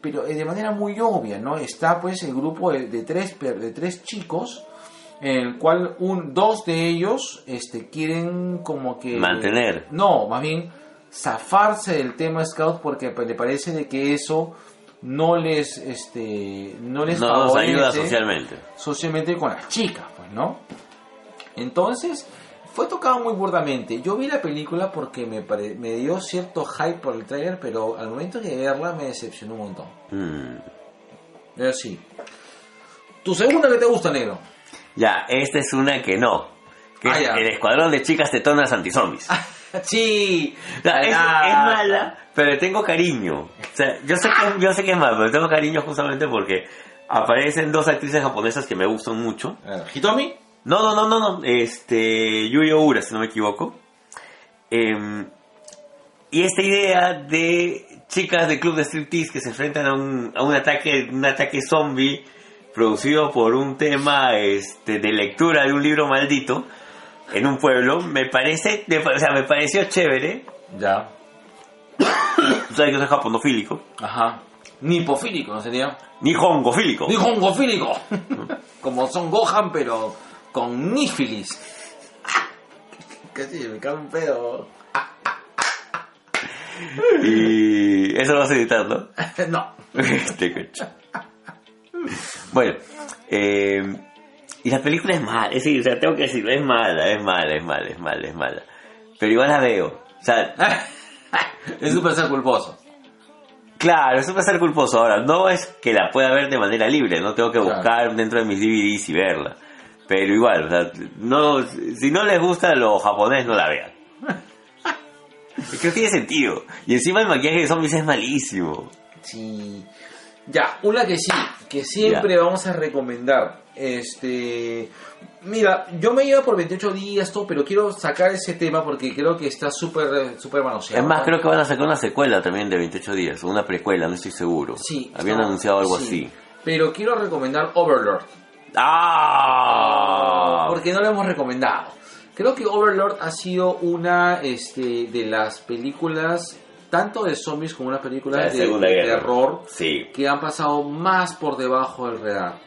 pero eh, de manera muy obvia, ¿no? Está pues el grupo de, de tres, de tres chicos, en el cual un, dos de ellos este, quieren como que... Mantener. No, más bien zafarse del tema scout porque pues, le parece de que eso no les, este, no les No nos ayuda favorece socialmente. socialmente con las chicas, pues, ¿no? Entonces, fue tocado muy burdamente. Yo vi la película porque me, pare- me dio cierto hype por el trailer, pero al momento de verla me decepcionó un montón. Mm. Es así. Tu segunda que te gusta, negro. Ya, esta es una que no. Que Ah, es el escuadrón de chicas tetonas antizombies. sí. O sea, es, Ah. es mala, pero le tengo cariño. O sea, yo sé que, yo sé que es mala, pero tengo cariño justamente porque aparecen dos actrices japonesas que me gustan mucho. Hitomi. No, no, no, no, no. Este, Yui Oura, si no me equivoco. Em, y esta idea de chicas de club de striptease que se enfrentan a un, a un ataque, un ataque zombie producido por un tema este, de lectura de un libro maldito en un pueblo, me parece, o sea, me pareció chévere. Ya. Sabes que soy japonofílico. Ajá. Nipofílico, ¿no sería? Nihongofílico. Nihongofílico. Como Son Gohan, pero con nífilis. Casi me cae un pedo. Y eso lo vas a editar, ¿no? no. Este coche. Bueno, eh, y la película es mala, es decir, o sea, tengo que decirlo, es mala, es mala, es mala, es mala, es mala. Pero igual la veo. O sea, es súper ser culposo. claro, eso va a ser culposo. Ahora, no es que la pueda ver de manera libre, no tengo que Claro. buscar dentro de mis DVDs y verla. Pero igual, o sea, no, si no les gusta lo japonés, no la vean. Es que no tiene sentido. Y encima el maquillaje de zombies es malísimo. Sí. Ya, una que sí, que siempre vamos a recomendar. Este. Mira, yo me llevo por 28 días, todo, pero quiero sacar ese tema porque creo que está súper súper manoseado. Es más, creo que van a sacar una secuela también de 28 días, o una precuela, no estoy seguro. Sí. Habían no, anunciado algo sí. así. Pero quiero recomendar Overlord. ¡Ah! Porque no lo hemos recomendado. Creo que Overlord ha sido una este, de las películas, tanto de zombies como una película La de, Segunda de Guerra. terror, Sí. que han pasado más por debajo del radar.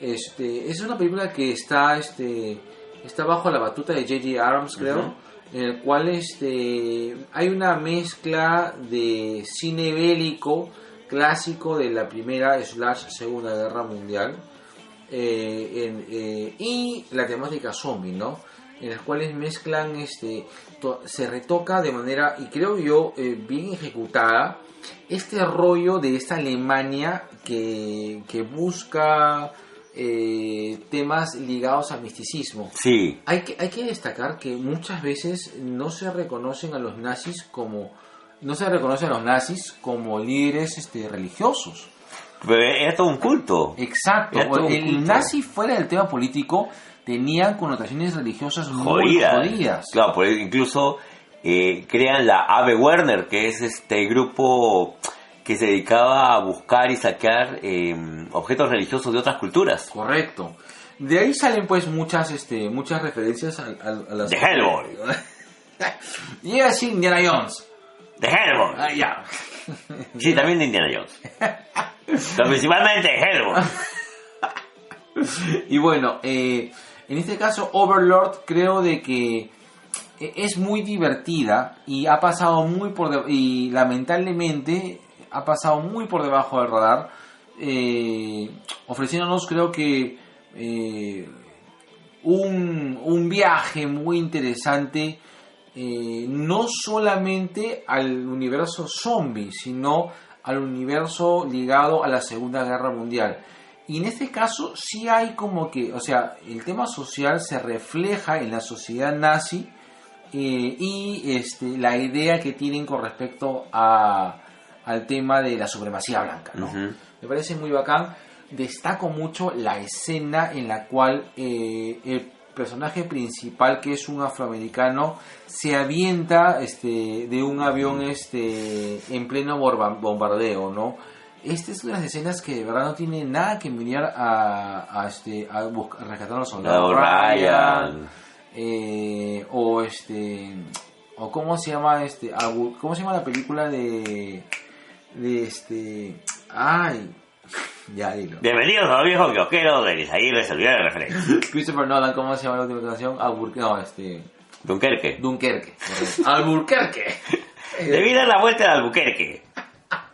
Este, es una película que está, este, está bajo la batuta de J.J. Abrams, creo, en el cual este, hay una mezcla de cine bélico clásico de la primera slash segunda guerra mundial en, eh, y la temática zombie, ¿no? En las cuales mezclan, este, se retoca de manera, y creo yo, eh, bien ejecutada, este rollo de esta Alemania que, que busca eh, temas ligados al misticismo. Sí, Hay que, hay que destacar que muchas veces no se reconocen a los nazis como no se reconocen a los nazis como líderes este, religiosos. Era todo un culto. Exacto. Todo El culto. nazi fuera del tema político tenía connotaciones religiosas muy Jodidas. jodidas. Claro, por incluso eh, crean la Ave Werner, que es este grupo que se dedicaba a buscar y saquear eh, objetos religiosos de otras culturas. Correcto. De ahí salen pues muchas este muchas referencias a, a- a las De Hellboy. y así Indiana Jones. De Hellboy. Ah, ya. Sí, también de Indiana Jones. Principalmente Hellboy. Y bueno, eh, en este caso Overlord creo de que eh, es muy divertida y ha pasado muy por y lamentablemente ha pasado muy por debajo del radar, eh, ofreciéndonos creo que un, un viaje muy interesante no solamente al universo zombie, sino al universo ligado a la Segunda Guerra Mundial. Y en este caso sí hay como que, o sea, el tema social se refleja en la sociedad nazi eh, y este, la idea que tienen con respecto a, al tema de la supremacía blanca. ¿no? Me parece muy bacán. Destaco mucho la escena en la cual eh, el personaje principal, que es un afroamericano, se avienta este, de un avión este, en pleno bombardeo, ¿no? Esta es una de las escenas que de verdad no tiene nada que envidiar a, a, este, a, buscar- a rescatar a los soldados. Lado Ryan. eh, o este o cómo se llama este cómo se llama la película de de este ay ya dilo Bienvenidos a los viejos kiosqueros de Isaí les olvidó el referente. Christopher Nolan cómo se llama la última canción Alburquerque no este Dunkerque. Dunkerque. Alburquerque Debí dar la vuelta al Albuquerque.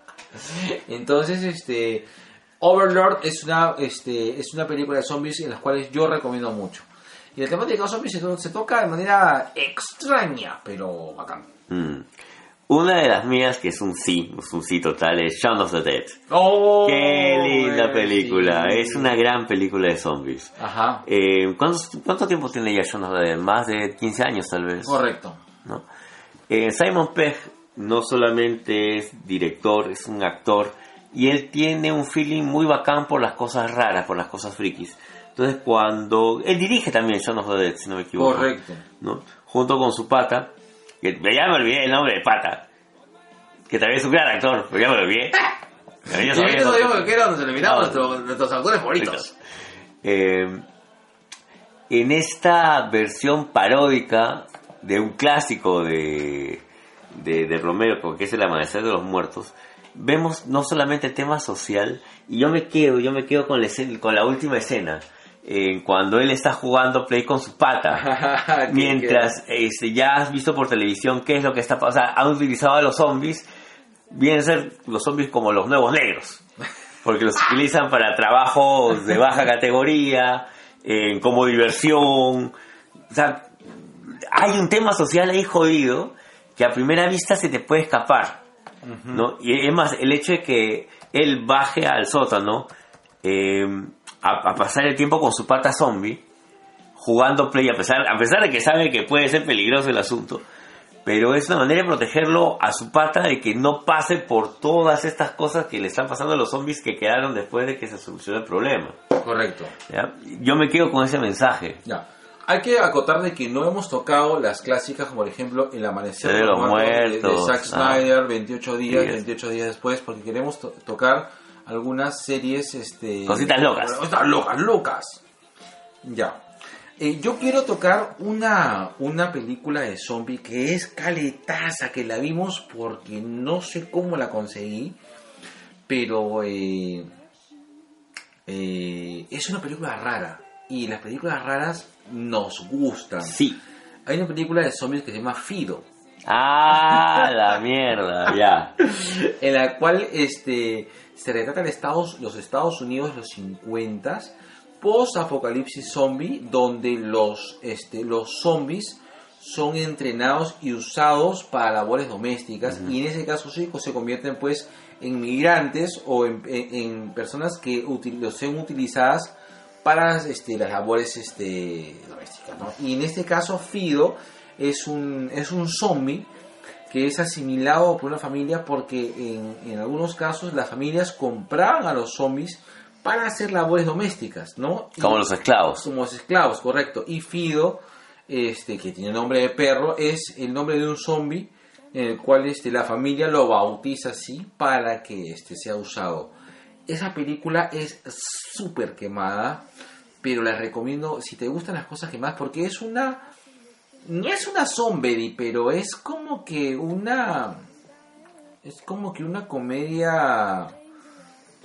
entonces este Overlord es una este es una película de zombies en las cuales yo recomiendo mucho y la temática de los zombies se toca de manera extraña pero bacán Mm. Una de las mías, que es un sí, es un sí total, es Shaun of the Dead. Oh, Qué linda película, sí. es una gran película de zombies. Ajá, Eh, ¿cuántos- ¿Cuánto tiempo tiene ya Shaun of the Dead? Más de 15 años tal vez. correcto. ¿no? Eh, Simon Pegg no solamente es director, es un actor y él tiene un feeling muy bacán por las cosas raras, por las cosas frikis. Entonces cuando... Él dirige también Shaun of the Dead, si no me equivoco. Correcto. ¿no? Junto con su pata, que ya me olvidé el nombre de pata, que también es un gran actor, pero ya me lo olvidé. Pero yo sabía eso eso. digo que nos eliminamos No. nuestros, nuestros actores favoritos. Eh, en esta versión paródica de un clásico de, de, de Romero, que es El Amanecer de los Muertos, vemos no solamente el tema social, y yo me quedo, yo me quedo con la, escena- con la última escena, eh, cuando él está jugando play con su pata. Mientras este, ya has visto por televisión qué es lo que está pasando, o sea, han utilizado a los zombies, vienen a ser los zombies como los nuevos negros, porque los utilizan para trabajos de baja categoría, eh, como diversión, o sea, hay un tema social ahí jodido que a primera vista se te puede escapar, ¿no? Y es más, el hecho de que él baje al sótano eh, a, a pasar el tiempo con su pata zombie, jugando play, a pesar, a pesar de que sabe que puede ser peligroso el asunto, pero es una manera de protegerlo a su pata de que no pase por todas estas cosas que le están pasando a los zombies que quedaron después de que se solucionó el problema. Correcto. ¿ya? Yo me quedo con ese mensaje. Ya. Hay que acotar de que no hemos tocado las clásicas como por ejemplo El Amanecer De los de- de, Muertos, Zack ah. Snyder, 28 días, Sí. 28 días después, porque queremos to- tocar algunas series... Este, Cositas locas. Cositas locas, locas. Ya. Eh, yo quiero tocar una, una película de zombie que es caletaza, que la vimos porque no sé cómo la conseguí, pero eh, eh, es una película rara. Y las películas raras nos gustan. Sí. Hay una película de zombies que se llama Fido. Ah, la mierda, ya. en la cual este, se retrata Estados, los Estados Unidos de los 50 post apocalipsis zombie donde los, este, los zombies son entrenados y usados para labores domésticas y en ese caso sí pues, se convierten pues en migrantes o en, en- en personas que util- son utilizadas para este, las labores este, domésticas ¿no? y en este caso Fido es un, es un zombie que es asimilado por una familia porque en, en algunos casos las familias compraban a los zombies para hacer labores domésticas, ¿no? Y- Como los esclavos. como los esclavos, correcto. Y Fido, este, que tiene nombre de perro, es el nombre de un zombie en el cual este, la familia lo bautiza así para que este, sea usado. Esa película es súper quemada, pero la recomiendo si te gustan las cosas quemadas porque es una... No es una zombie, pero es como que una... Es como que una comedia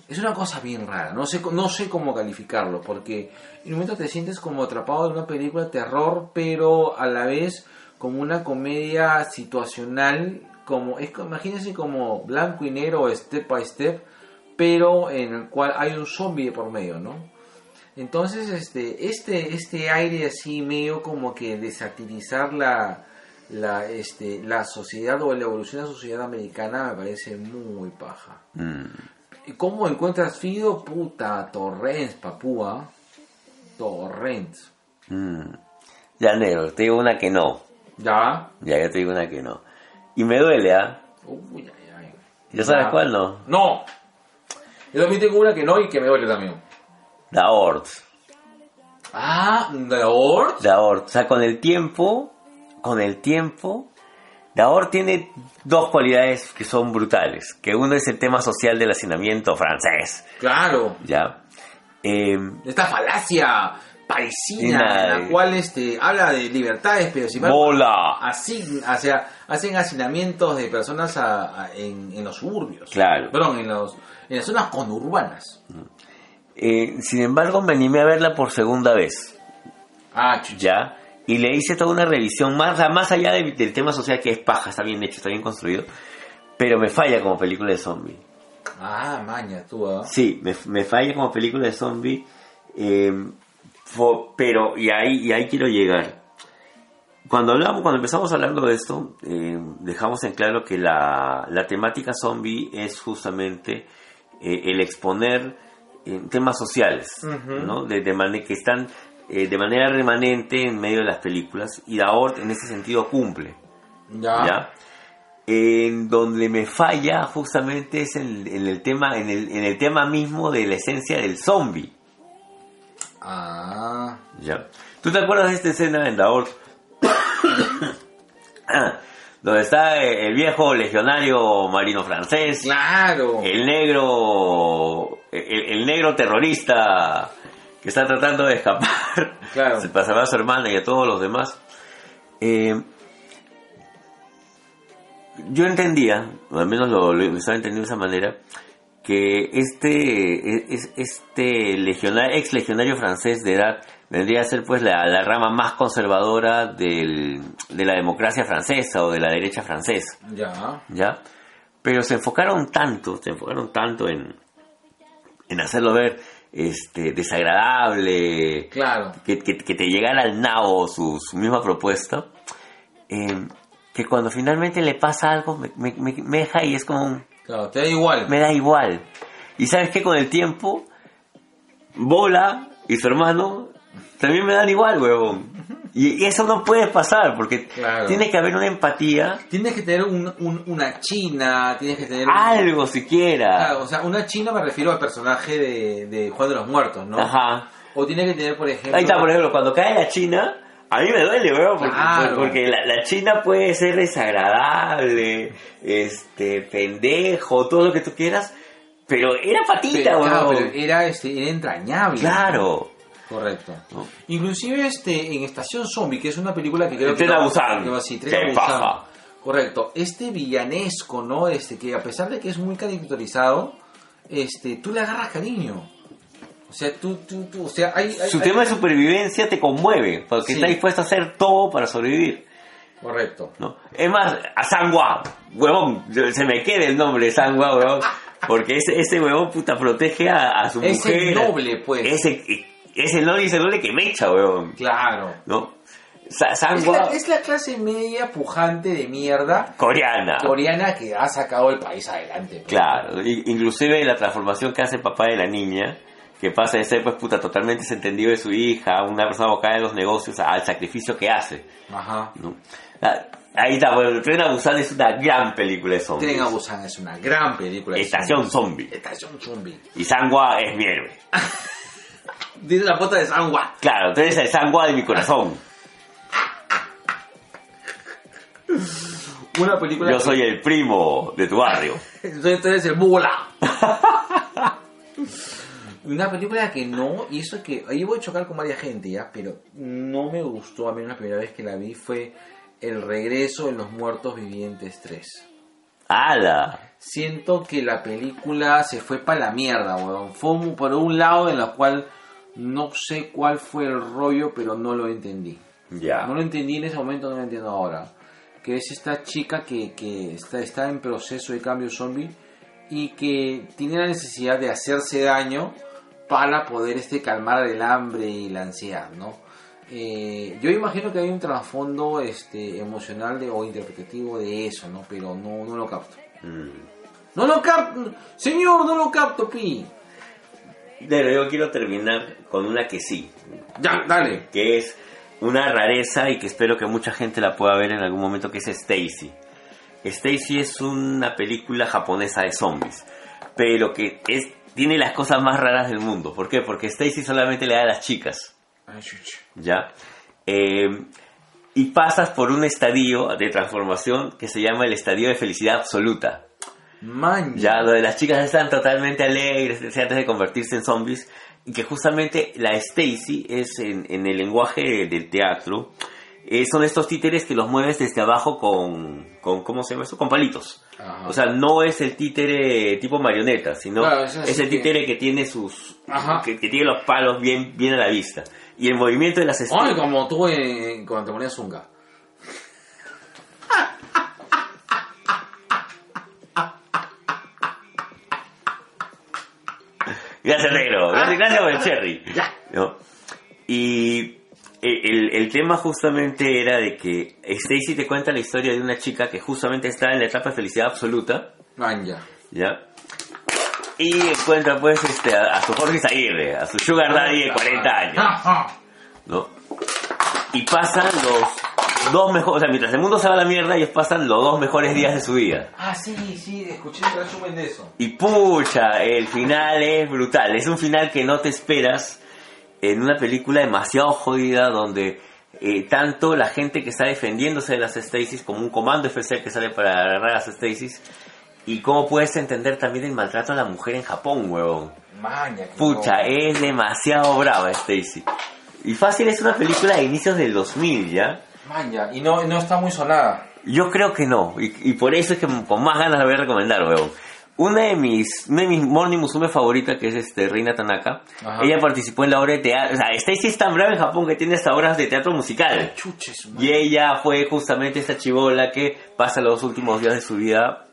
es una cosa bien rara, no sé, no sé cómo calificarlo, porque en un momento te sientes como atrapado en una película de terror, pero a la vez como una comedia situacional, como es imagínense como blanco y negro step by step, pero en el cual hay un zombie por medio, ¿no? Entonces, este, este, este aire así medio como que de satirizar la, la, este, la sociedad o la evolución de la sociedad americana me parece muy paja. Mm. ¿Y ¿Cómo encuentras Fido? Puta, Torrents, papúa. Torrents. Mm. Ya, negro, te digo una que no. ¿Ya? Ya que te digo una que no. Y me duele, ¿ah? Uy, ay, ay. ¿Ya sabes Ya. cuál no? No. Yo también tengo una que no y que me duele también. La Hort. Ah. La Hort. O sea, con el tiempo, con el tiempo, la Hort tiene dos cualidades que son brutales. Que uno es el tema social del hacinamiento francés, Claro. ¿ya? Eh, Esta falacia parisina en la cual este, habla de libertades, pero embargo ¡Bola! así, o sea, hacen hacinamientos de personas a- a- en, en los suburbios. Claro. Perdón, en, los, en las zonas conurbanas. Eh, sin embargo, me animé a verla por segunda vez, Ah. ¿ya? Y le hice toda una revisión más, más allá de- del tema social que es paja, está bien hecho, está bien construido, pero me falla como película de zombie. Ah, maña, tú, ¿ah? Sí, me, me falla como película de zombie, eh, fo- pero y ahí, y ahí quiero llegar. Cuando hablamos, cuando empezamos hablando de esto, eh, dejamos en claro que la, la temática zombie es justamente eh, el exponer eh, temas sociales. ¿no? De, de manera que están eh, de manera remanente en medio de las películas y Daort en ese sentido cumple. Ya. ¿ya? En donde me falla justamente es en, en el tema en el, en el tema mismo de la esencia del zombie. Ah. ¿ya? ¿Tú te acuerdas de esta escena en Daort? Ah, donde está el viejo legionario marino francés, Claro. el negro el, el negro terrorista que está tratando de escapar, Claro. se pasaba a su hermana y a todos los demás. Eh, yo entendía, o al menos lo, lo estaba entendiendo de esa manera, que este, es- este legionario, ex legionario francés de edad vendría a ser pues la, la rama más conservadora del- de la democracia francesa o de la derecha francesa. Ya. ¿ya? Pero se enfocaron tanto, se enfocaron tanto en, en hacerlo ver este, desagradable, Claro. que, que- que te llegara al nabo su, su misma propuesta, eh, que cuando finalmente le pasa algo me, me- me- me deja y es como un, Claro, te da igual. me da igual. Y sabes que con el tiempo, Bola y su hermano también me dan igual, huevón. Y eso no puede pasar, porque Claro. tiene que haber una empatía, Tienes que tener un- un- una china, tienes que tener... un- algo siquiera. Claro, o sea, una china me refiero al personaje de, de Juan de los Muertos, ¿no? Ajá. O tiene que tener, por ejemplo... Ahí está, por ejemplo, cuando cae la China, a mí me duele, weón, porque, Claro. porque la, la China puede ser desagradable, este, pendejo, todo lo que tú quieras, pero era patita, Pero, claro, pero era, este, era entrañable. Claro. Correcto. ¿no? Inclusive este en Estación Zombie, que es una película que creo El que... Tren a así, Tren Qué paja. Correcto. Este villanesco, ¿no? Este que a pesar de que es muy caricaturizado, este, tú le agarras cariño. O sea, tú, tú, tú, o sea, hay... hay- Su hay- tema de supervivencia te conmueve, porque Sí. está dispuesto a hacer todo para sobrevivir. Correcto. ¿no? Es más, a Sangua, huevón, se me queda el nombre de Sangua, huevón, porque ese, ese huevón puta protege a, a su Es el mujer. noble, pues. Ese, es el y es el noble que me echa, huevón, Claro. ¿no? Sa- Es Sangua, la, es la clase media pujante de mierda coreana. coreana que ha sacado el país adelante. pues. Claro, inclusive la transformación que hace el papá de la niña, que pasa de ser pues puta totalmente desentendido de su hija, una persona abocada en los negocios, al sacrificio que hace. Ajá. ¿no? Ah, Ahí está, bueno, Tren a Busan es una gran película de zombies. Tren a Busan es una gran película. de Estación zombie. Estación zombie. Y Sangua es mi héroe. Dice la foto de Sangwa. Claro, tú eres el Sangua de mi corazón. Una película. Yo que- soy el primo de tu barrio. Entonces tú eres el bula. Una película que no, y eso que ahí voy a chocar con varias gente ya, pero no me gustó a mí la primera vez que la vi fue El regreso de los muertos vivientes 3. ¡Hala! Siento que la película se fue para la mierda, weón. Fue un- por un lado en la cual no sé cuál fue el rollo, pero no lo entendí. Ya. No lo entendí en ese momento, no lo entiendo ahora. Que es esta chica que, que está, está en proceso de cambio zombie y que tiene la necesidad de hacerse daño para poder este, calmar el hambre y la ansiedad, ¿no? Eh, yo imagino que hay un trasfondo este, emocional de- o interpretativo de eso, ¿no? Pero no, no lo capto. Mm. No lo capto, señor, no lo capto, pi. Pero yo quiero terminar con una que sí, Ya, dale. que es una rareza y que espero que mucha gente la pueda ver en algún momento, que es Stacy. Stacy es una película japonesa de zombies, pero que es, tiene las cosas más raras del mundo. ¿Por qué? Porque Stacy solamente le da a las chicas. ¿ya? Eh, y pasas por un estadio de transformación que se llama el estadio de felicidad absoluta. Man, Ya, donde las chicas están totalmente alegres antes de convertirse en zombies. Y que justamente la Stacy es en, en el lenguaje del teatro. eh, son estos títeres que los mueves desde abajo con, con ¿cómo se llama eso? Con palitos. Ajá. O sea, no es el títere tipo marioneta, sino Claro, es el títere que tiene sus... Que, que tiene los palos bien, bien a la vista. Y el movimiento de las Stacy... como tú en, cuando te ponías zunga. Gracias, negro. Gracias, gracias por el cherry. Ya. ¿No? Y el, el tema justamente era de que Stacy te cuenta la historia de una chica que justamente está en la etapa de felicidad absoluta, Man, ya. ¿ya? Y encuentra pues este, a, a su Jorge Zaguirre, a su Sugar Daddy de 40 años, Ajá. ¿no? Y pasan los dos mejores, o sea, mientras el mundo se va a la mierda, ellos pasan los dos mejores días de su vida. Ah, sí, sí, escuché el resumen de eso. Y pucha, el final es brutal. Es un final que no te esperas en una película demasiado jodida donde eh, tanto la gente que está defendiéndose de las Stasis como un comando especial que sale para agarrar a las Stasis y cómo puedes entender también el maltrato a la mujer en Japón, huevón. Maña, Pucha, no. es demasiado brava Stacy. Y fácil es una película de inicios del 2000, ¿ya? Maña, y no, no está muy sonada. Yo creo que no, y, y por eso es que con más ganas la voy a recomendar, weón. Una de mis, una de mis Morning Musume favoritas, que es este Reina Tanaka, Ajá. ella participó en la obra de teatro, o sea, Stacy es tan brava en Japón que tiene hasta obras de teatro musical. Chuches. Y ella fue justamente esta chivola que pasa los últimos días de su vida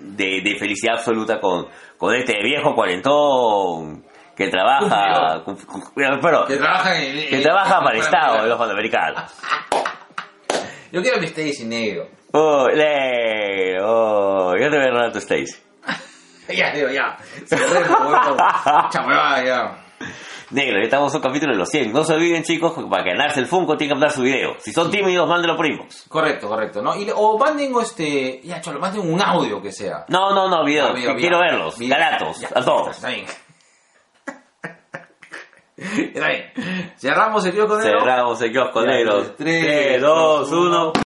de, de felicidad absoluta con, con este viejo cuarentón que trabaja, pero, Que trabaja en... que en- trabaja en- para el Estado de los americanos. Yo quiero esté sin negro. Oh, le, oh, yo te voy a robar tu Stacy. Ya, digo, ya. Me va, ya. Negro, ya estamos en un capítulo de los 100. No se olviden, chicos, para ganarse el Funko tienen que mandar su video. Si son tímidos, mándenlo por inbox. Correcto, correcto, ¿no? Y, o manden este... Ya, cholo, manden un audio que sea. No, no, no, video. Ah, video, que video. quiero verlos. Video. Galatos, Ya, a todos. Está bien. Está bien. Cerramos el kiosco negro. Cerramos el kiosco negro. tres, 3, 2, dos, uno. 1.